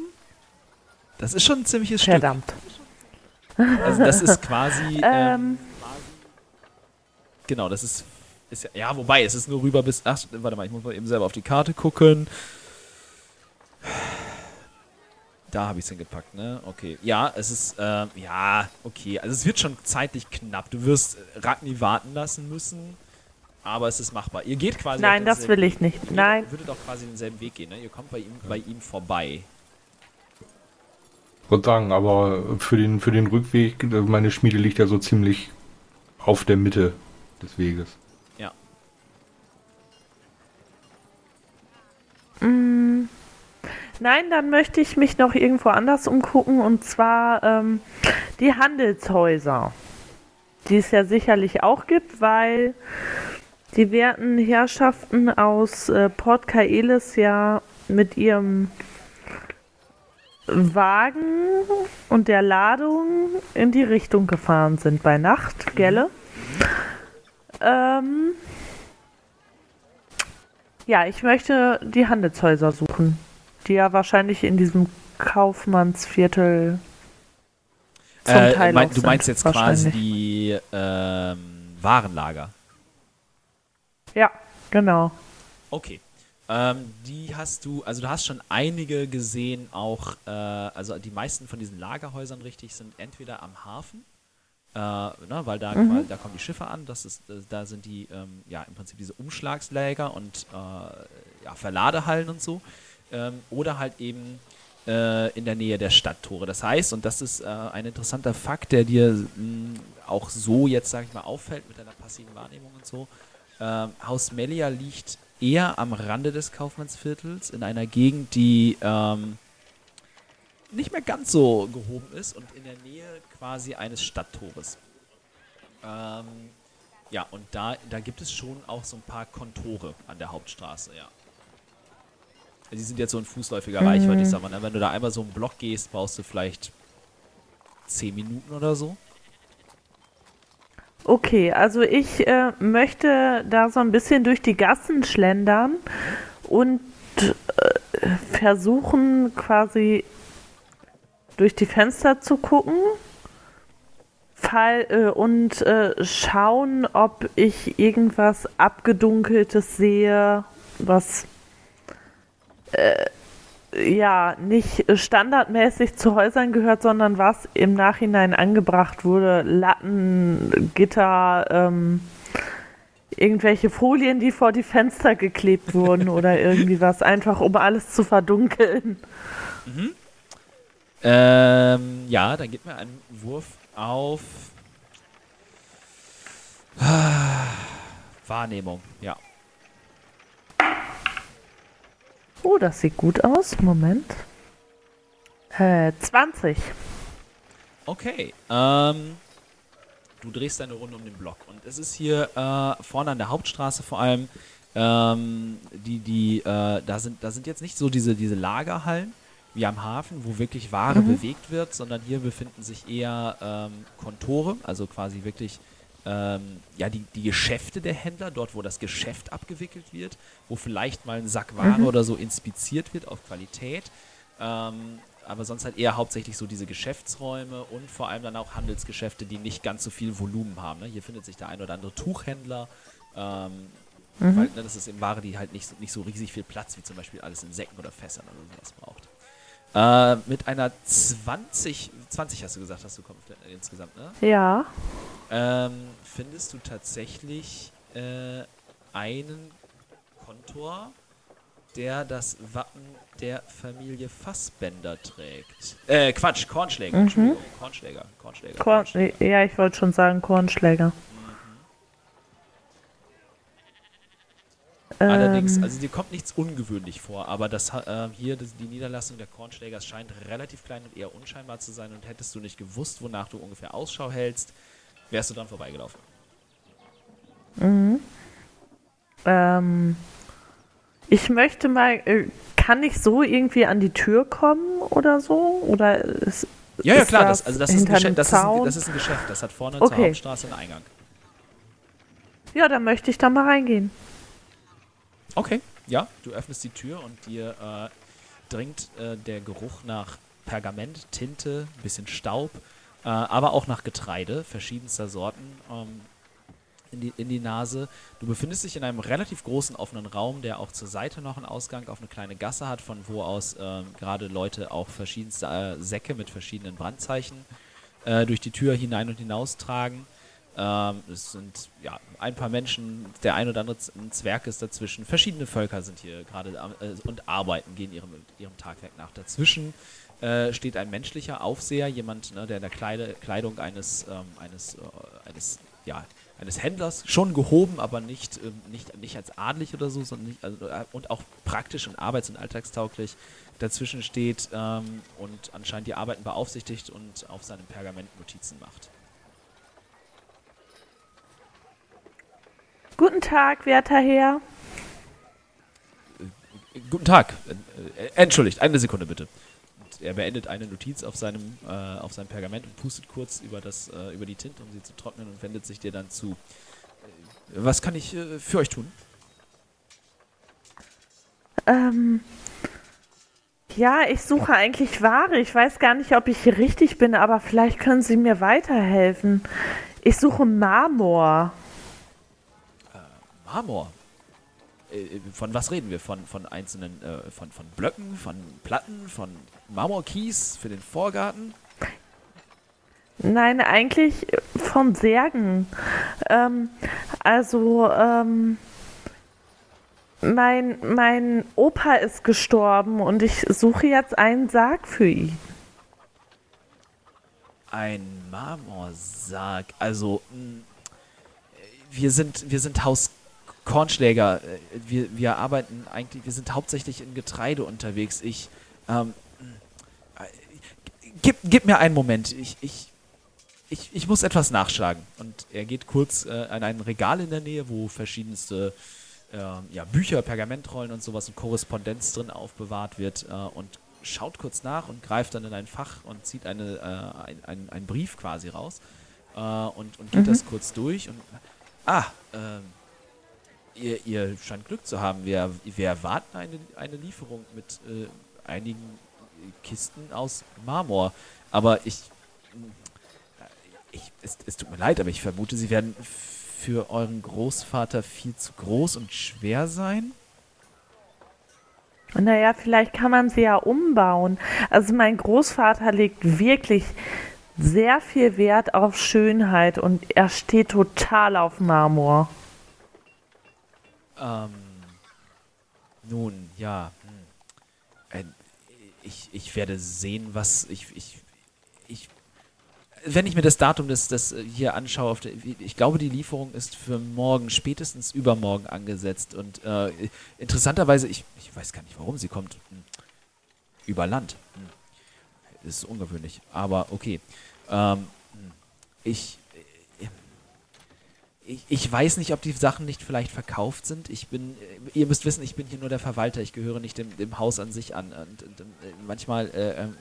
Das ist schon ein ziemliches Verdammt. Stück. Also das ist quasi... ähm, Ähm, Genau, das ist, ist ja, ja, wobei, es ist nur rüber bis, ach, warte mal, ich muss mal eben selber auf die Karte gucken. Da habe ich es hingepackt, ne? Okay. Ja, es ist, ähm, ja, okay. Also es wird schon zeitlich knapp. Du wirst äh, Ragni warten lassen müssen, aber es ist machbar. Ihr geht quasi. Nein, das will ich nicht. Ihr Nein. würdet auch quasi denselben Weg gehen, ne? Ihr kommt bei ihm, bei ihm vorbei. Ich würde sagen, aber für den, für den Rückweg, meine Schmiede liegt ja so ziemlich auf der Mitte des Weges. Ja. Nein, dann möchte ich mich noch irgendwo anders umgucken und zwar ähm, die Handelshäuser, die es ja sicherlich auch gibt, weil die werten Herrschaften aus äh, Port Kaelis ja mit ihrem Wagen und der Ladung in die Richtung gefahren sind bei Nacht, gelle? Ähm, ja, ich möchte die Handelshäuser suchen, die ja wahrscheinlich in diesem Kaufmannsviertel zum Äh, Teil mein, du meinst jetzt quasi die ähm, Warenlager. Ja, genau. Okay. Ähm, die hast du, also du hast schon einige gesehen, auch, äh, also die meisten von diesen Lagerhäusern richtig sind entweder am Hafen, äh, ne, weil da, Mhm. weil da kommen die Schiffe an, das ist, äh, da sind die, ähm, ja, im Prinzip diese Umschlagsläger und äh, ja, Verladehallen und so. Ähm, oder halt eben äh, in der Nähe der Stadttore. Das heißt, und das ist äh, ein interessanter Fakt, der dir mh, auch so jetzt, sag ich mal, auffällt mit deiner passiven Wahrnehmung und so, ähm, Haus Melia liegt eher am Rande des Kaufmannsviertels, in einer Gegend, die ähm, nicht mehr ganz so gehoben ist und in der Nähe quasi eines Stadttores. Ähm, ja, und da, da gibt es schon auch so ein paar Kontore an der Hauptstraße, ja. Die sind jetzt so in fußläufiger Reichweite, ich sag mal. ne? Wenn du da einmal so einen Block gehst, brauchst du vielleicht 10 Minuten oder so. Okay, also ich äh, möchte da so ein bisschen durch die Gassen schlendern und äh, versuchen quasi durch die Fenster zu gucken fall, äh, und äh, schauen, ob ich irgendwas abgedunkeltes sehe, was äh, ja nicht standardmäßig zu Häusern gehört, sondern was im Nachhinein angebracht wurde. Latten, Gitter, ähm, irgendwelche Folien, die vor die Fenster geklebt wurden oder irgendwie was, einfach um alles zu verdunkeln. Ähm, ja, dann gib mir einen Wurf auf Ah, Wahrnehmung, ja. Oh, das sieht gut aus. Moment. Äh, 20. Okay, ähm, du drehst deine Runde um den Block und es ist hier äh, vorne an der Hauptstraße vor allem Ähm, die, die, äh, da sind, da sind jetzt nicht so diese, diese Lagerhallen wie am Hafen, wo wirklich Ware Mhm. bewegt wird, sondern hier befinden sich eher ähm, Kontore, also quasi wirklich ähm, ja, die, die Geschäfte der Händler, dort wo das Geschäft abgewickelt wird, wo vielleicht mal ein Sack Ware oder so inspiziert wird auf Qualität. Ähm, aber sonst halt eher hauptsächlich so diese Geschäftsräume und vor allem dann auch Handelsgeschäfte, die nicht ganz so viel Volumen haben. Ne? Hier findet sich der ein oder andere Tuchhändler, ähm, weil ne, das ist eben Ware, die halt nicht, so- nicht so riesig viel Platz wie zum Beispiel alles in Säcken oder Fässern oder sowas braucht. Äh, mit einer 20, 20 hast du gesagt, hast du äh, insgesamt, ne? Ja. Ähm, findest du tatsächlich äh, einen Kontor, der das Wappen der Familie Fassbender trägt? Äh, Quatsch, Kornschläger, Entschuldigung, Kornschläger, Kornschläger. Korn Kornschläger. ja, ich wollte schon sagen Kornschläger. Allerdings, Ähm, also dir kommt nichts ungewöhnlich vor, aber das äh, hier, das, die Niederlassung der Kornschlägers scheint relativ klein und eher unscheinbar zu sein und hättest du nicht gewusst, wonach du ungefähr Ausschau hältst, wärst du dran vorbeigelaufen. ähm, ich möchte mal, äh, kann ich so irgendwie an die Tür kommen oder so? Oder ist, Ja, ja, ist klar, das, also das, ist das, ist ein, das ist ein Geschäft, das hat vorne zur Okay. Hauptstraße einen Eingang. Ja, dann möchte ich da mal reingehen. Okay, ja, du öffnest die Tür und dir äh, dringt äh, der Geruch nach Pergament, Tinte, bisschen Staub, äh, aber auch nach Getreide verschiedenster Sorten ähm, in, die, in die Nase. Du befindest dich in einem relativ großen offenen Raum, der auch zur Seite noch einen Ausgang auf eine kleine Gasse hat, von wo aus ähm, gerade Leute auch verschiedenste äh, Säcke mit verschiedenen Brandzeichen äh, durch die Tür hinein und hinaus tragen. Ähm, es sind ja ein paar Menschen, der ein oder andere Zwerg ist dazwischen. Verschiedene Völker sind hier gerade äh, und arbeiten, gehen ihrem, ihrem Tagwerk nach. Dazwischen äh, steht ein menschlicher Aufseher, jemand, ne, der in der Kleide, Kleidung eines, ähm, eines, äh, eines, ja, eines Händlers, schon gehoben, aber nicht, ähm, nicht, nicht als adlig oder so, sondern nicht, also, äh, und auch praktisch und arbeits- und alltagstauglich dazwischen steht ähm, und anscheinend die Arbeiten beaufsichtigt und auf seinem Pergament Notizen macht. Guten Tag, werter Herr. Guten Tag. Äh, entschuldigt, eine Sekunde bitte. Und er beendet eine Notiz auf seinem, äh, auf seinem Pergament und pustet kurz über, das, äh, über die Tinte, um sie zu trocknen und wendet sich dir dann zu. Äh, was kann ich äh, für euch tun? Ähm, ja, ich suche eigentlich Ware. Ich weiß gar nicht, ob ich hier richtig bin, aber vielleicht können Sie mir weiterhelfen. Ich suche Marmor. Marmor. Äh, von was reden wir? Von, von einzelnen, äh, von, von Blöcken, von Platten, von Marmorkies für den Vorgarten? Nein, eigentlich von Särgen. Ähm, also, ähm, mein, mein Opa ist gestorben und ich suche jetzt einen Sarg für ihn. Ein Marmorsarg. Also, mh, wir sind, wir sind Haus Kornschläger. Äh, Wir, wir arbeiten eigentlich, wir sind hauptsächlich in Getreide unterwegs. Ich, ähm, äh, gib, gib mir einen Moment. Ich, ich, ich, ich muss etwas nachschlagen. Und er geht kurz äh, an ein Regal in der Nähe, wo verschiedenste ähm, ja, Bücher, Pergamentrollen und sowas und Korrespondenz drin aufbewahrt wird äh, und schaut kurz nach und greift dann in ein Fach und zieht eine, äh, ein, ein, einen Brief quasi raus äh, und, und geht das kurz durch und ah, ähm, ihr, ihr scheint Glück zu haben. Wir, wir erwarten eine, eine Lieferung mit äh, einigen Kisten aus Marmor. Aber ich, ich es, es tut mir leid, aber ich vermute, sie werden für euren Großvater viel zu groß und schwer sein. Naja, vielleicht kann man sie ja umbauen. Also mein Großvater legt wirklich sehr viel Wert auf Schönheit und er steht total auf Marmor. Ähm, nun, ja. Hm. Äh, ich, ich werde sehen, was ich, ich, ich. Wenn ich mir das Datum des, des äh, hier anschaue, der, ich glaube, die Lieferung ist für morgen, spätestens übermorgen angesetzt. Und äh, interessanterweise, ich, ich weiß gar nicht, warum sie kommt. Hm. Über Land. Hm. Ist ungewöhnlich, aber okay. Ähm, hm. ich, ich, ich weiß nicht, ob die Sachen nicht vielleicht verkauft sind. Ich bin, äh, ihr müsst wissen, ich bin hier nur der Verwalter. Ich gehöre nicht dem, dem Haus an sich an. Und, und, und manchmal, äh, ähm,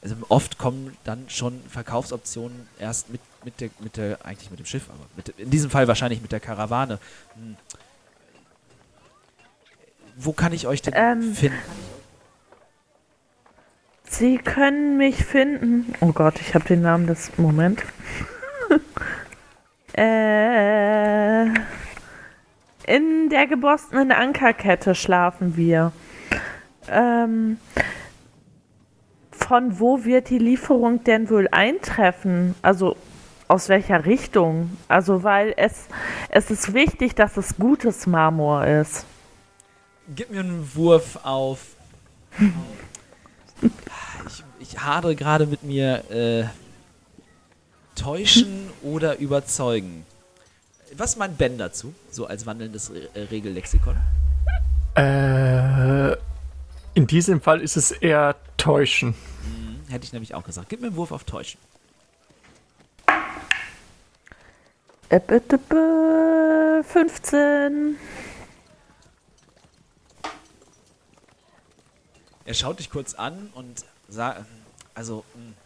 also oft kommen dann schon Verkaufsoptionen erst mit, mit der, mit der, eigentlich mit dem Schiff, aber mit, in diesem Fall wahrscheinlich mit der Karawane. Hm. Wo kann ich euch denn Ähm, finden? Sie können mich finden. Oh Gott, ich habe den Namen des Moment. äh, in der gebossenen Ankerkette schlafen wir. Ähm, von wo wird die Lieferung denn wohl eintreffen? Also aus welcher Richtung? Also weil es, es ist wichtig, dass es gutes Marmor ist. Gib mir einen Wurf auf. Ich, ich hadere gerade mit mir. Äh, täuschen oder überzeugen. Was meint Ben dazu? So als wandelndes Re äh, Regellexikon. Äh, in diesem Fall ist es eher täuschen. Hm, hätte ich nämlich auch gesagt. Gib mir einen Wurf auf Täuschen. Äh, bitte, bitte, 15. Er schaut dich kurz an und sagt, also mh, mh,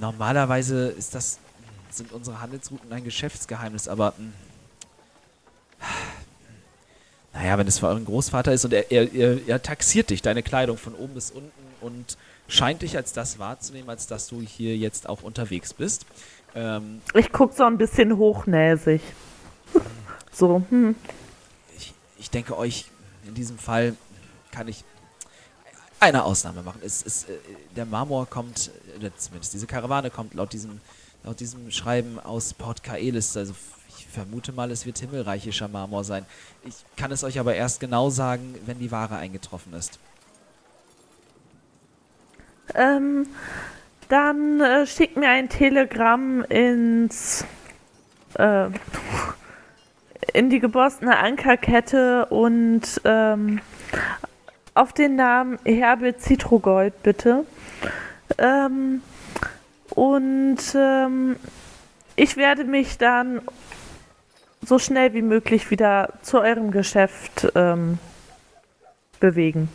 normalerweise ist das sind unsere Handelsrouten ein Geschäftsgeheimnis, aber mh, naja, wenn es für euren Großvater ist und er, er, er, er taxiert dich, deine Kleidung von oben bis unten und scheint dich als das wahrzunehmen, als dass du hier jetzt auch unterwegs bist. Ähm, Ich guck so ein bisschen hochnäsig. So, hm. ich, ich denke euch, in diesem Fall kann ich eine Ausnahme machen. Es, es, äh, der Marmor kommt, oder zumindest diese Karawane kommt laut diesem, laut diesem Schreiben aus Port Kaelis. Also ich vermute mal, es wird himmelreichischer Marmor sein. Ich kann es euch aber erst genau sagen, wenn die Ware eingetroffen ist. Ähm, dann äh, schickt mir ein Telegramm ins äh, in die gebossene Ankerkette und ähm, auf den Namen Herbert Citrogold bitte. Ähm, und ähm, ich werde mich dann so schnell wie möglich wieder zu eurem Geschäft ähm, bewegen.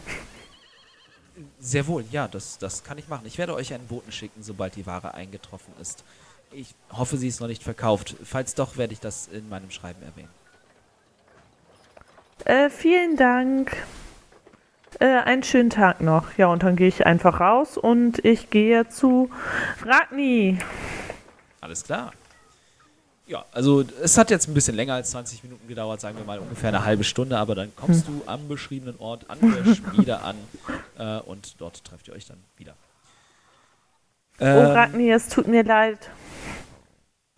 Sehr wohl, ja, das, das kann ich machen. Ich werde euch einen Boten schicken, sobald die Ware eingetroffen ist. Ich hoffe, sie ist noch nicht verkauft. Falls doch, werde ich das in meinem Schreiben erwähnen. Äh, vielen Dank. Äh, einen schönen Tag noch. Ja, und dann gehe ich einfach raus und ich gehe zu Ragni. Alles klar. Ja, also es hat jetzt ein bisschen länger als 20 Minuten gedauert, sagen wir mal ungefähr eine halbe Stunde, aber dann kommst du am beschriebenen Ort an der Schmiede an äh, und dort trefft ihr euch dann wieder. oh, Ähm, Ragni, es tut mir leid,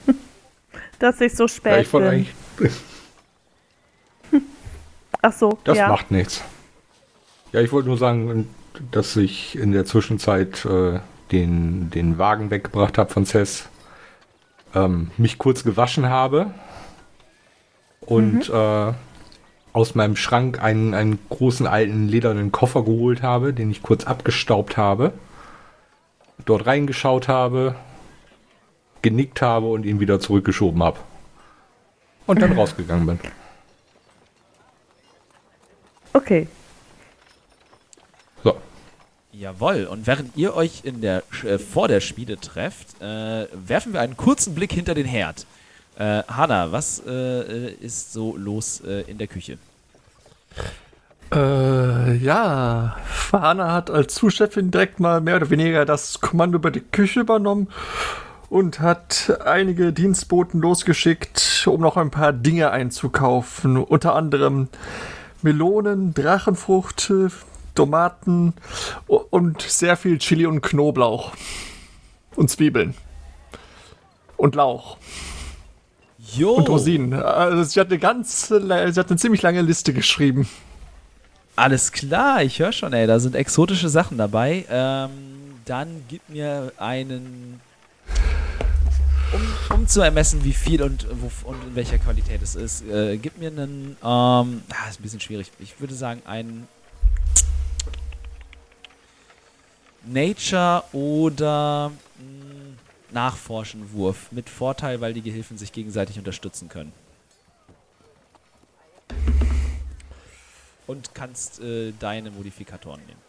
dass ich so Ja, spät ich wollte bin. eigentlich, Ach so, das ja. macht nichts. Ja, ich wollte nur sagen, dass ich in der Zwischenzeit äh, den, den Wagen weggebracht habe von Cess, ähm, mich kurz gewaschen habe und äh, aus meinem Schrank einen, einen großen alten ledernen Koffer geholt habe, den ich kurz abgestaubt habe, dort reingeschaut habe, genickt habe und ihn wieder zurückgeschoben habe. Und dann rausgegangen bin. Okay. Jawohl, und während ihr euch in der, äh, vor der Schmiede trefft, äh, werfen wir einen kurzen Blick hinter den Herd. Äh, Hanna, was äh, ist so los äh, in der Küche? Äh, ja, Fahana hat als Zuschefin direkt mal mehr oder weniger das Kommando über die Küche übernommen und hat einige Dienstboten losgeschickt, um noch ein paar Dinge einzukaufen. Unter anderem Melonen, Drachenfrucht, äh, Tomaten und sehr viel Chili und Knoblauch. Und Zwiebeln. Und Lauch. Jo! Und Rosinen. Also sie hat eine ganz, äh, sie hat eine ziemlich lange Liste geschrieben. Alles klar, ich höre schon, ey, da sind exotische Sachen dabei. Ähm, dann gib mir einen. Um, um zu ermessen, wie viel und, wo, und in welcher Qualität es ist, äh, gib mir einen. Ähm, ah, ist ein bisschen schwierig. Ich würde sagen, einen. Nature oder. Mh, Nachforschen-Wurf mit Vorteil, weil die Gehilfen sich gegenseitig unterstützen können. Und kannst äh, deine Modifikatoren nehmen.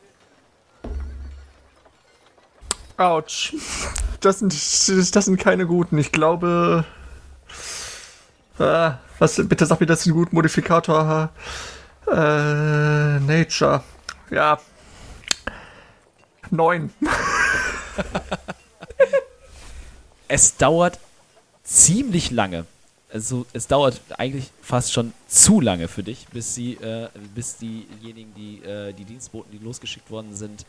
Autsch. Das sind, das sind keine guten. Ich glaube. Ah, was, bitte sag mir, das ist ein guter Modifikator. Äh, Nature. Ja. Neun. Es dauert ziemlich lange. Also es dauert eigentlich fast schon zu lange für dich, bis sie, äh, bis diejenigen, die äh, die Dienstboten, die losgeschickt worden sind,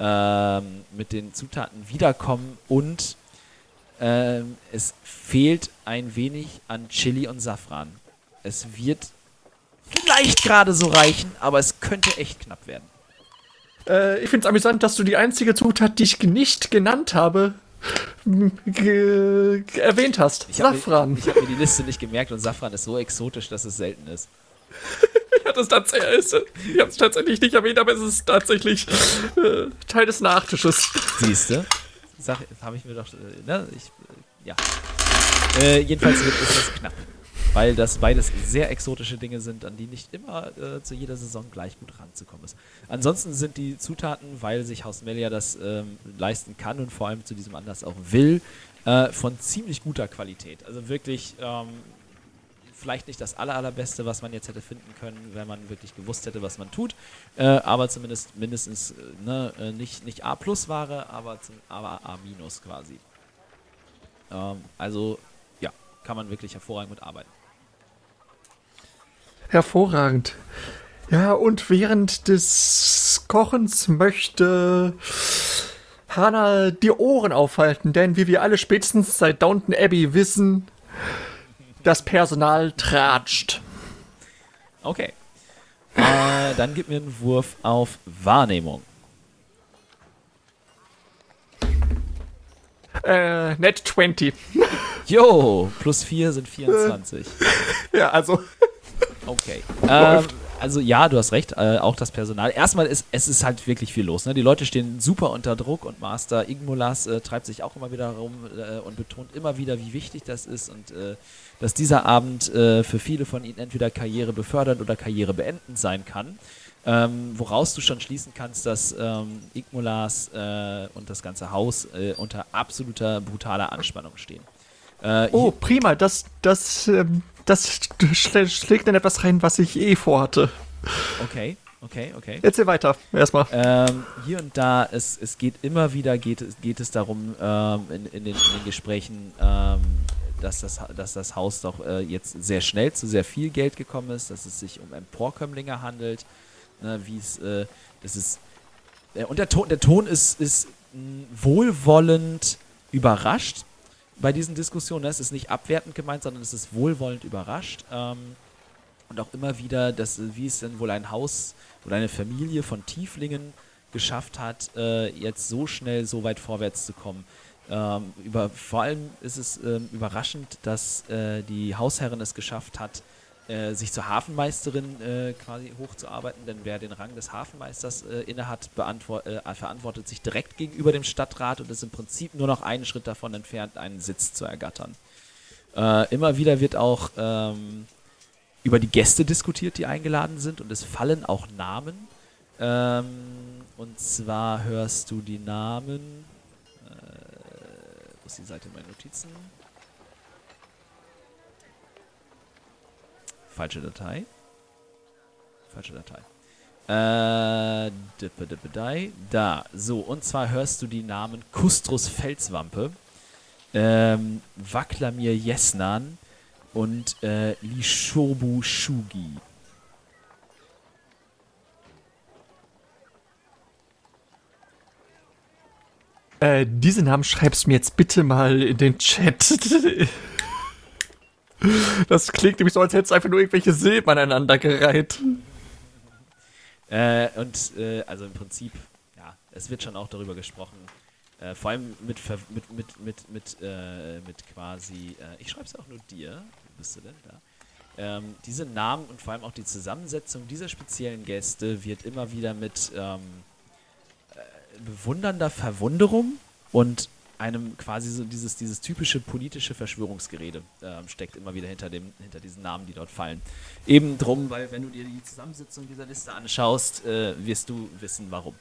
ähm, mit den Zutaten wiederkommen und ähm, es fehlt ein wenig an Chili und Safran. Es wird vielleicht gerade so reichen, aber es könnte echt knapp werden. Äh, ich finde es amüsant, dass du die einzige Zutat, die ich nicht genannt habe, erwähnt hast. Ich Safran. Mir, ich habe mir die Liste nicht gemerkt und Safran ist so exotisch, dass es selten ist. ja, das tatsächlich, ich habe es tatsächlich nicht erwähnt, aber es ist tatsächlich äh, Teil des Nachtisches. Siehst du? Habe ich mir doch. Äh, ne? Ich, äh, ja. Äh, jedenfalls wird es knapp. Weil das beides sehr exotische Dinge sind, an die nicht immer äh, zu jeder Saison gleich gut ranzukommen ist. Ansonsten sind die Zutaten, weil sich Haus Melia das ähm, leisten kann und vor allem zu diesem Anlass auch will, äh, von ziemlich guter Qualität. Also wirklich ähm, vielleicht nicht das aller, allerbeste, was man jetzt hätte finden können, wenn man wirklich gewusst hätte, was man tut, äh, aber zumindest mindestens äh, ne, äh, nicht, nicht A-Plus-Ware, aber, aber A- quasi. Ähm, also ja, kann man wirklich hervorragend mit arbeiten. Hervorragend. Ja, und während des Kochens möchte Hannah die Ohren aufhalten, denn wie wir alle spätestens seit Downton Abbey wissen, das Personal tratscht. Okay. Äh, dann gib mir einen Wurf auf Wahrnehmung. Äh, net 20. Jo, plus 4 sind 24. ja, also. Okay. Ähm, also ja, du hast recht, äh, auch das Personal. Erstmal ist es ist halt wirklich viel los. Ne? Die Leute stehen super unter Druck und Master Igmolas äh, treibt sich auch immer wieder rum äh, und betont immer wieder, wie wichtig das ist und äh, dass dieser Abend äh, für viele von ihnen entweder Karriere befördernd oder Karriere beendend sein kann. Ähm, woraus du schon schließen kannst, dass ähm, Igmolas äh, und das ganze Haus unter absoluter brutaler Anspannung stehen. oh, prima, das, das ähm das schl schlägt in etwas rein, was ich eh vorhatte. Okay, okay, okay. Erzähl weiter, erstmal. Ähm, hier und da, es, es geht immer wieder, geht, geht es darum, ähm, in, in, den, in, den, Gesprächen, ähm, dass, das, dass das Haus doch äh, jetzt sehr schnell zu sehr viel Geld gekommen ist, dass es sich um Emporkömmlinge handelt, ne, wie es, äh, das ist, äh, und der Ton, der Ton ist, ist mh, wohlwollend überrascht, bei diesen Diskussionen. Ne? Es ist nicht abwertend gemeint, sondern es ist wohlwollend überrascht. Ähm, und auch immer wieder, dass, wie es denn wohl ein Haus oder eine Familie von Tieflingen geschafft hat, äh, jetzt so schnell so weit vorwärts zu kommen. Ähm, über, vor allem ist es ähm, überraschend, dass äh, die Hausherrin es geschafft hat, äh, sich zur Hafenmeisterin äh, quasi hochzuarbeiten, denn wer den Rang des Hafenmeisters äh, innehat, äh, verantwortet sich direkt gegenüber dem Stadtrat und ist im Prinzip nur noch einen Schritt davon entfernt, einen Sitz zu ergattern. Äh, immer wieder wird auch ähm, über die Gäste diskutiert, die eingeladen sind und es fallen auch Namen. Ähm, und zwar hörst du die Namen. Wo ist die Seite meiner Notizen? Falsche Datei. Falsche Datei. Äh, dippe. Da. So, und zwar hörst du die Namen Kustrus Felswampe, ähm, Waklamir Jesnan und äh, Lishobu Shugi. Äh, diese Namen schreibst du mir jetzt bitte mal in den Chat. Das klingt nämlich so, als hättest du einfach nur irgendwelche Silben aneinander gereiht. Äh, und äh, also im Prinzip, ja, es wird schon auch darüber gesprochen. Äh, vor allem mit, mit, mit, mit, mit, äh, mit quasi, äh, ich schreibe es auch nur dir, wo bist du denn da? Ähm, diese Namen und vor allem auch die Zusammensetzung dieser speziellen Gäste wird immer wieder mit ähm, äh, bewundernder Verwunderung und einem quasi so dieses, dieses typische politische Verschwörungsgerede ähm, steckt immer wieder hinter, dem, hinter diesen Namen, die dort fallen. Eben drum, weil wenn du dir die Zusammensetzung dieser Liste anschaust, äh, wirst du wissen, warum.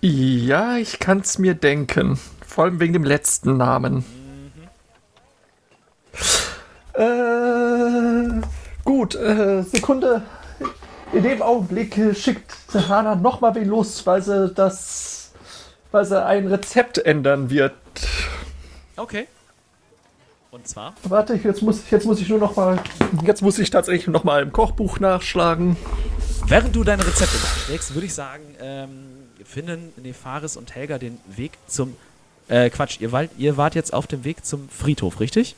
Ja, ich kann's mir denken. Vor allem wegen dem letzten Namen. Äh, gut, äh, Sekunde. In dem Augenblick schickt Hana nochmal wen los, weil sie das, weil sie ein Rezept ändern wird. Okay. Und zwar? Warte, jetzt muss, jetzt muss ich nur noch mal, jetzt muss ich tatsächlich noch mal im Kochbuch nachschlagen. Während du deine Rezepte nachschlägst, würde ich sagen, ähm, finden Nefaris und Helga den Weg zum, äh, Quatsch, ihr, wart, ihr wart jetzt auf dem Weg zum Friedhof, richtig?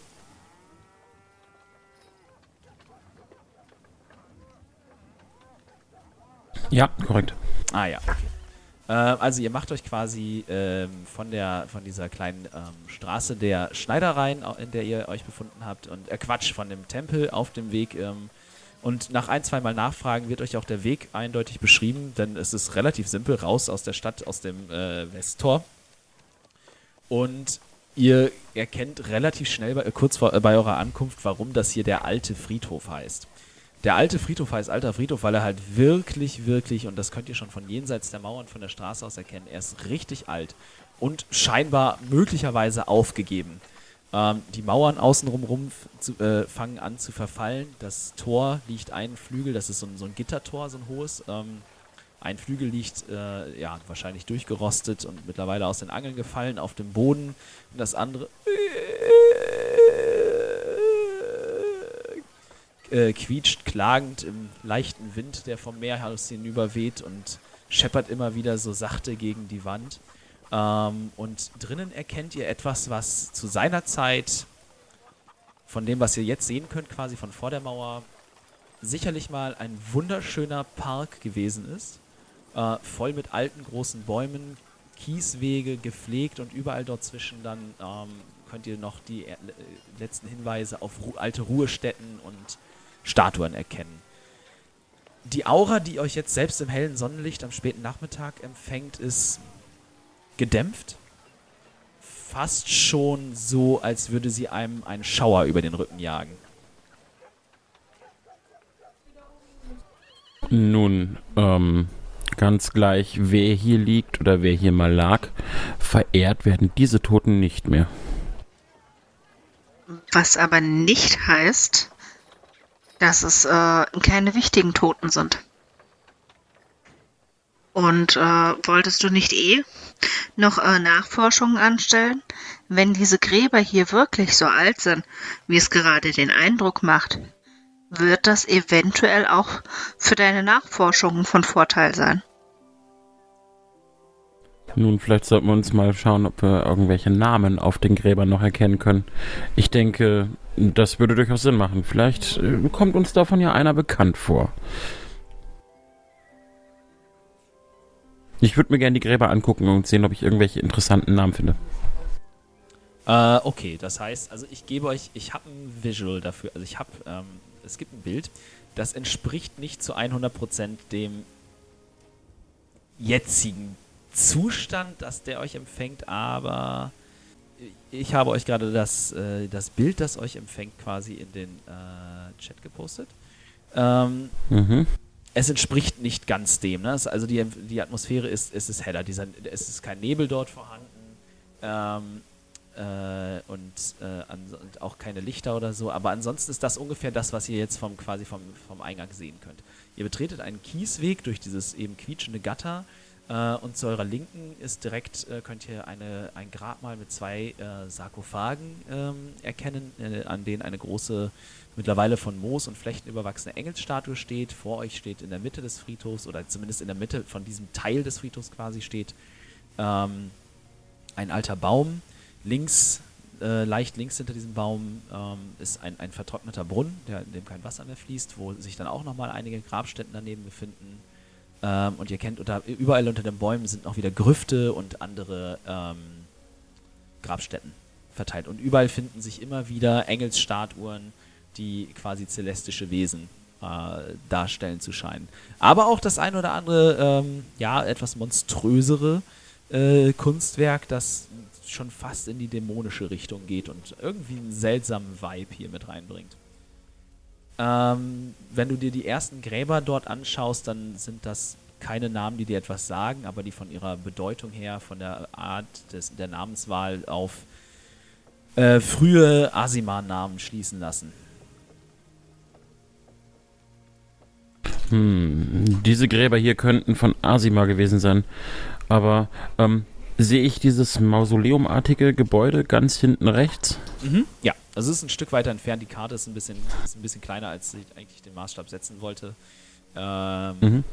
Ja, korrekt. Ah ja, okay. Ähm, also ihr macht euch quasi ähm, von der von dieser kleinen ähm, Straße der Schneidereien, in der ihr euch befunden habt, und äh, Quatsch, von dem Tempel auf dem Weg. Ähm, und nach ein, zwei Mal Nachfragen wird euch auch der Weg eindeutig beschrieben, denn es ist relativ simpel, raus aus der Stadt, aus dem äh, Westtor. Und ihr erkennt relativ schnell bei, kurz vor, äh, bei eurer Ankunft, warum das hier der alte Friedhof heißt. Der alte Friedhof heißt alter Friedhof, weil er halt wirklich, wirklich, und das könnt ihr schon von jenseits der Mauern von der Straße aus erkennen, er ist richtig alt und scheinbar möglicherweise aufgegeben. Ähm, die Mauern außenrum rum zu, äh, fangen an zu verfallen. Das Tor liegt einen Flügel, das ist so ein, so ein Gittertor, so ein hohes. Ähm, ein Flügel liegt äh, ja wahrscheinlich durchgerostet und mittlerweile aus den Angeln gefallen auf dem Boden. Und das andere äh, quietscht klagend im leichten Wind, der vom Meer aus hinüber weht und scheppert immer wieder so sachte gegen die Wand. Ähm, und drinnen erkennt ihr etwas, was zu seiner Zeit, von dem, was ihr jetzt sehen könnt, quasi von vor der Mauer, sicherlich mal ein wunderschöner Park gewesen ist. Äh, voll mit alten großen Bäumen, Kieswege gepflegt und überall dort zwischen dann ähm, könnt ihr noch die äh, letzten Hinweise auf Ru alte Ruhestätten und Statuen erkennen. Die Aura, die euch jetzt selbst im hellen Sonnenlicht am späten Nachmittag empfängt, ist gedämpft. Fast schon so, als würde sie einem einen Schauer über den Rücken jagen. Nun, ähm, ganz gleich, wer hier liegt oder wer hier mal lag, verehrt werden diese Toten nicht mehr. Was aber nicht heißt, dass es äh, keine wichtigen Toten sind. Und äh, wolltest du nicht eh noch äh, Nachforschungen anstellen? Wenn diese Gräber hier wirklich so alt sind, wie es gerade den Eindruck macht, wird das eventuell auch für deine Nachforschungen von Vorteil sein. Nun, vielleicht sollten wir uns mal schauen, ob wir irgendwelche Namen auf den Gräbern noch erkennen können. Ich denke, das würde durchaus Sinn machen. Vielleicht äh, kommt uns davon ja einer bekannt vor. Ich würde mir gerne die Gräber angucken und sehen, ob ich irgendwelche interessanten Namen finde. Äh, okay, das heißt, also ich gebe euch, ich habe ein Visual dafür, also ich habe, ähm, es gibt ein Bild, das entspricht nicht zu 100% dem jetzigen Zustand, dass der euch empfängt, aber ich habe euch gerade das, äh, das Bild, das euch empfängt, quasi in den äh, Chat gepostet. Ähm, Mhm. es entspricht nicht ganz dem. Ne? Es, also die, die Atmosphäre ist, es ist heller. Dieser, es ist kein Nebel dort vorhanden ähm, äh, und, äh, und auch keine Lichter oder so. Aber ansonsten ist das ungefähr das, was ihr jetzt vom, quasi vom, vom Eingang sehen könnt. Ihr betretet einen Kiesweg durch dieses eben quietschende Gatter äh, und zu eurer Linken ist direkt, äh, könnt ihr eine, ein Grabmal mit zwei äh, Sarkophagen ähm, erkennen, äh, an denen eine große mittlerweile von Moos und Flechten überwachsene Engelsstatue steht. Vor euch steht in der Mitte des Friedhofs oder zumindest in der Mitte von diesem Teil des Friedhofs quasi steht ähm, ein alter Baum. Links, äh, leicht links hinter diesem Baum ähm, ist ein, ein vertrockneter Brunnen, der, in dem kein Wasser mehr fließt, wo sich dann auch nochmal einige Grabstätten daneben befinden. Ähm, und ihr kennt, unter, überall unter den Bäumen sind noch wieder Grüfte und andere ähm, Grabstätten verteilt. Und überall finden sich immer wieder Engelsstatuen, die quasi celestische Wesen äh, darstellen zu scheinen. Aber auch das ein oder andere, ähm, ja, etwas monströsere äh, Kunstwerk, das schon fast in die dämonische Richtung geht und irgendwie einen seltsamen Vibe hier mit reinbringt. Ähm, wenn du dir die ersten Gräber dort anschaust, dann sind das keine Namen, die dir etwas sagen, aber die von ihrer Bedeutung her, von der Art des, der Namenswahl auf äh, frühe Asimar-Namen schließen lassen. Hm, diese Gräber hier könnten von Asima gewesen sein. Aber ähm, sehe ich dieses mausoleumartige Gebäude ganz hinten rechts? Mhm. Ja, also es ist ein Stück weiter entfernt. Die Karte ist ein bisschen, ist ein bisschen kleiner, als ich eigentlich den Maßstab setzen wollte. Ähm, mhm.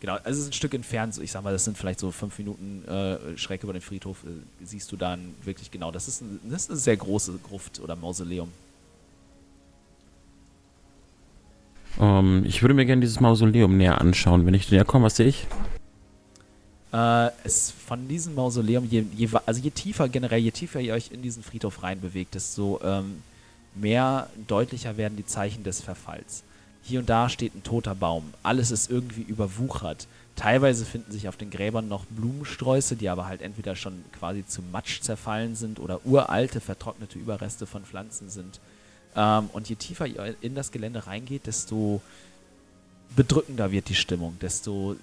Genau, also es ist ein Stück entfernt. Ich sag mal, das sind vielleicht so fünf Minuten äh, schräg über den Friedhof. Äh, siehst du dann wirklich genau. Das ist, ein, das ist eine sehr große Gruft oder Mausoleum. Um, ähm, ich würde mir gerne dieses Mausoleum näher anschauen. Wenn ich näher komme, was sehe ich? Äh, es von diesem Mausoleum, je, je, also je tiefer generell, je tiefer ihr euch in diesen Friedhof reinbewegt, desto ähm, mehr deutlicher werden die Zeichen des Verfalls. Hier und da steht ein toter Baum. Alles ist irgendwie überwuchert. Teilweise finden sich auf den Gräbern noch Blumensträuße, die aber halt entweder schon quasi zu Matsch zerfallen sind oder uralte, vertrocknete Überreste von Pflanzen sind. Ähm, und je tiefer ihr in das Gelände reingeht, desto bedrückender wird die Stimmung, desto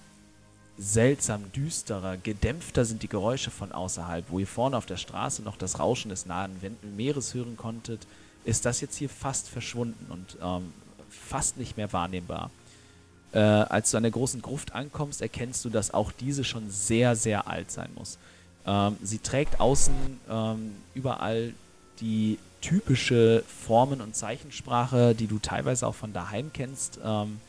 seltsam düsterer, gedämpfter sind die Geräusche von außerhalb. Wo ihr vorne auf der Straße noch das Rauschen des nahen Meeres hören konntet, ist das jetzt hier fast verschwunden und ähm, fast nicht mehr wahrnehmbar. Äh, als du an der großen Gruft ankommst, erkennst du, dass auch diese schon sehr, sehr alt sein muss. Ähm, sie trägt außen ähm, überall die typische Formen- und Zeichensprache, die du teilweise auch von daheim kennst. Ähm,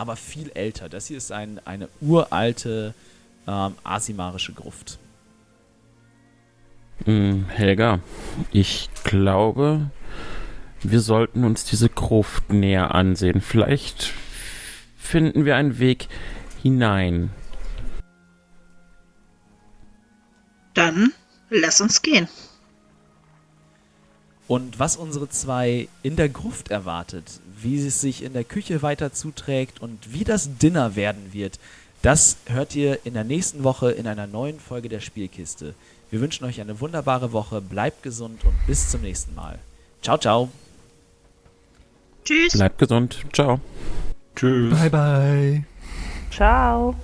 aber viel älter. Das hier ist ein, eine uralte ähm, asimarische Gruft. Hm, Helga, ich glaube, wir sollten uns diese Gruft näher ansehen. Vielleicht finden wir einen Weg hinein. Dann lass uns gehen. Und was unsere zwei in der Gruft erwartet, wie es sich in der Küche weiter zuträgt und wie das Dinner werden wird, das hört ihr in der nächsten Woche in einer neuen Folge der Spielkiste. Wir wünschen euch eine wunderbare Woche, bleibt gesund und bis zum nächsten Mal. Ciao, ciao. Tschüss. Bleibt gesund. Ciao. Tschüss. Bye, bye. Ciao.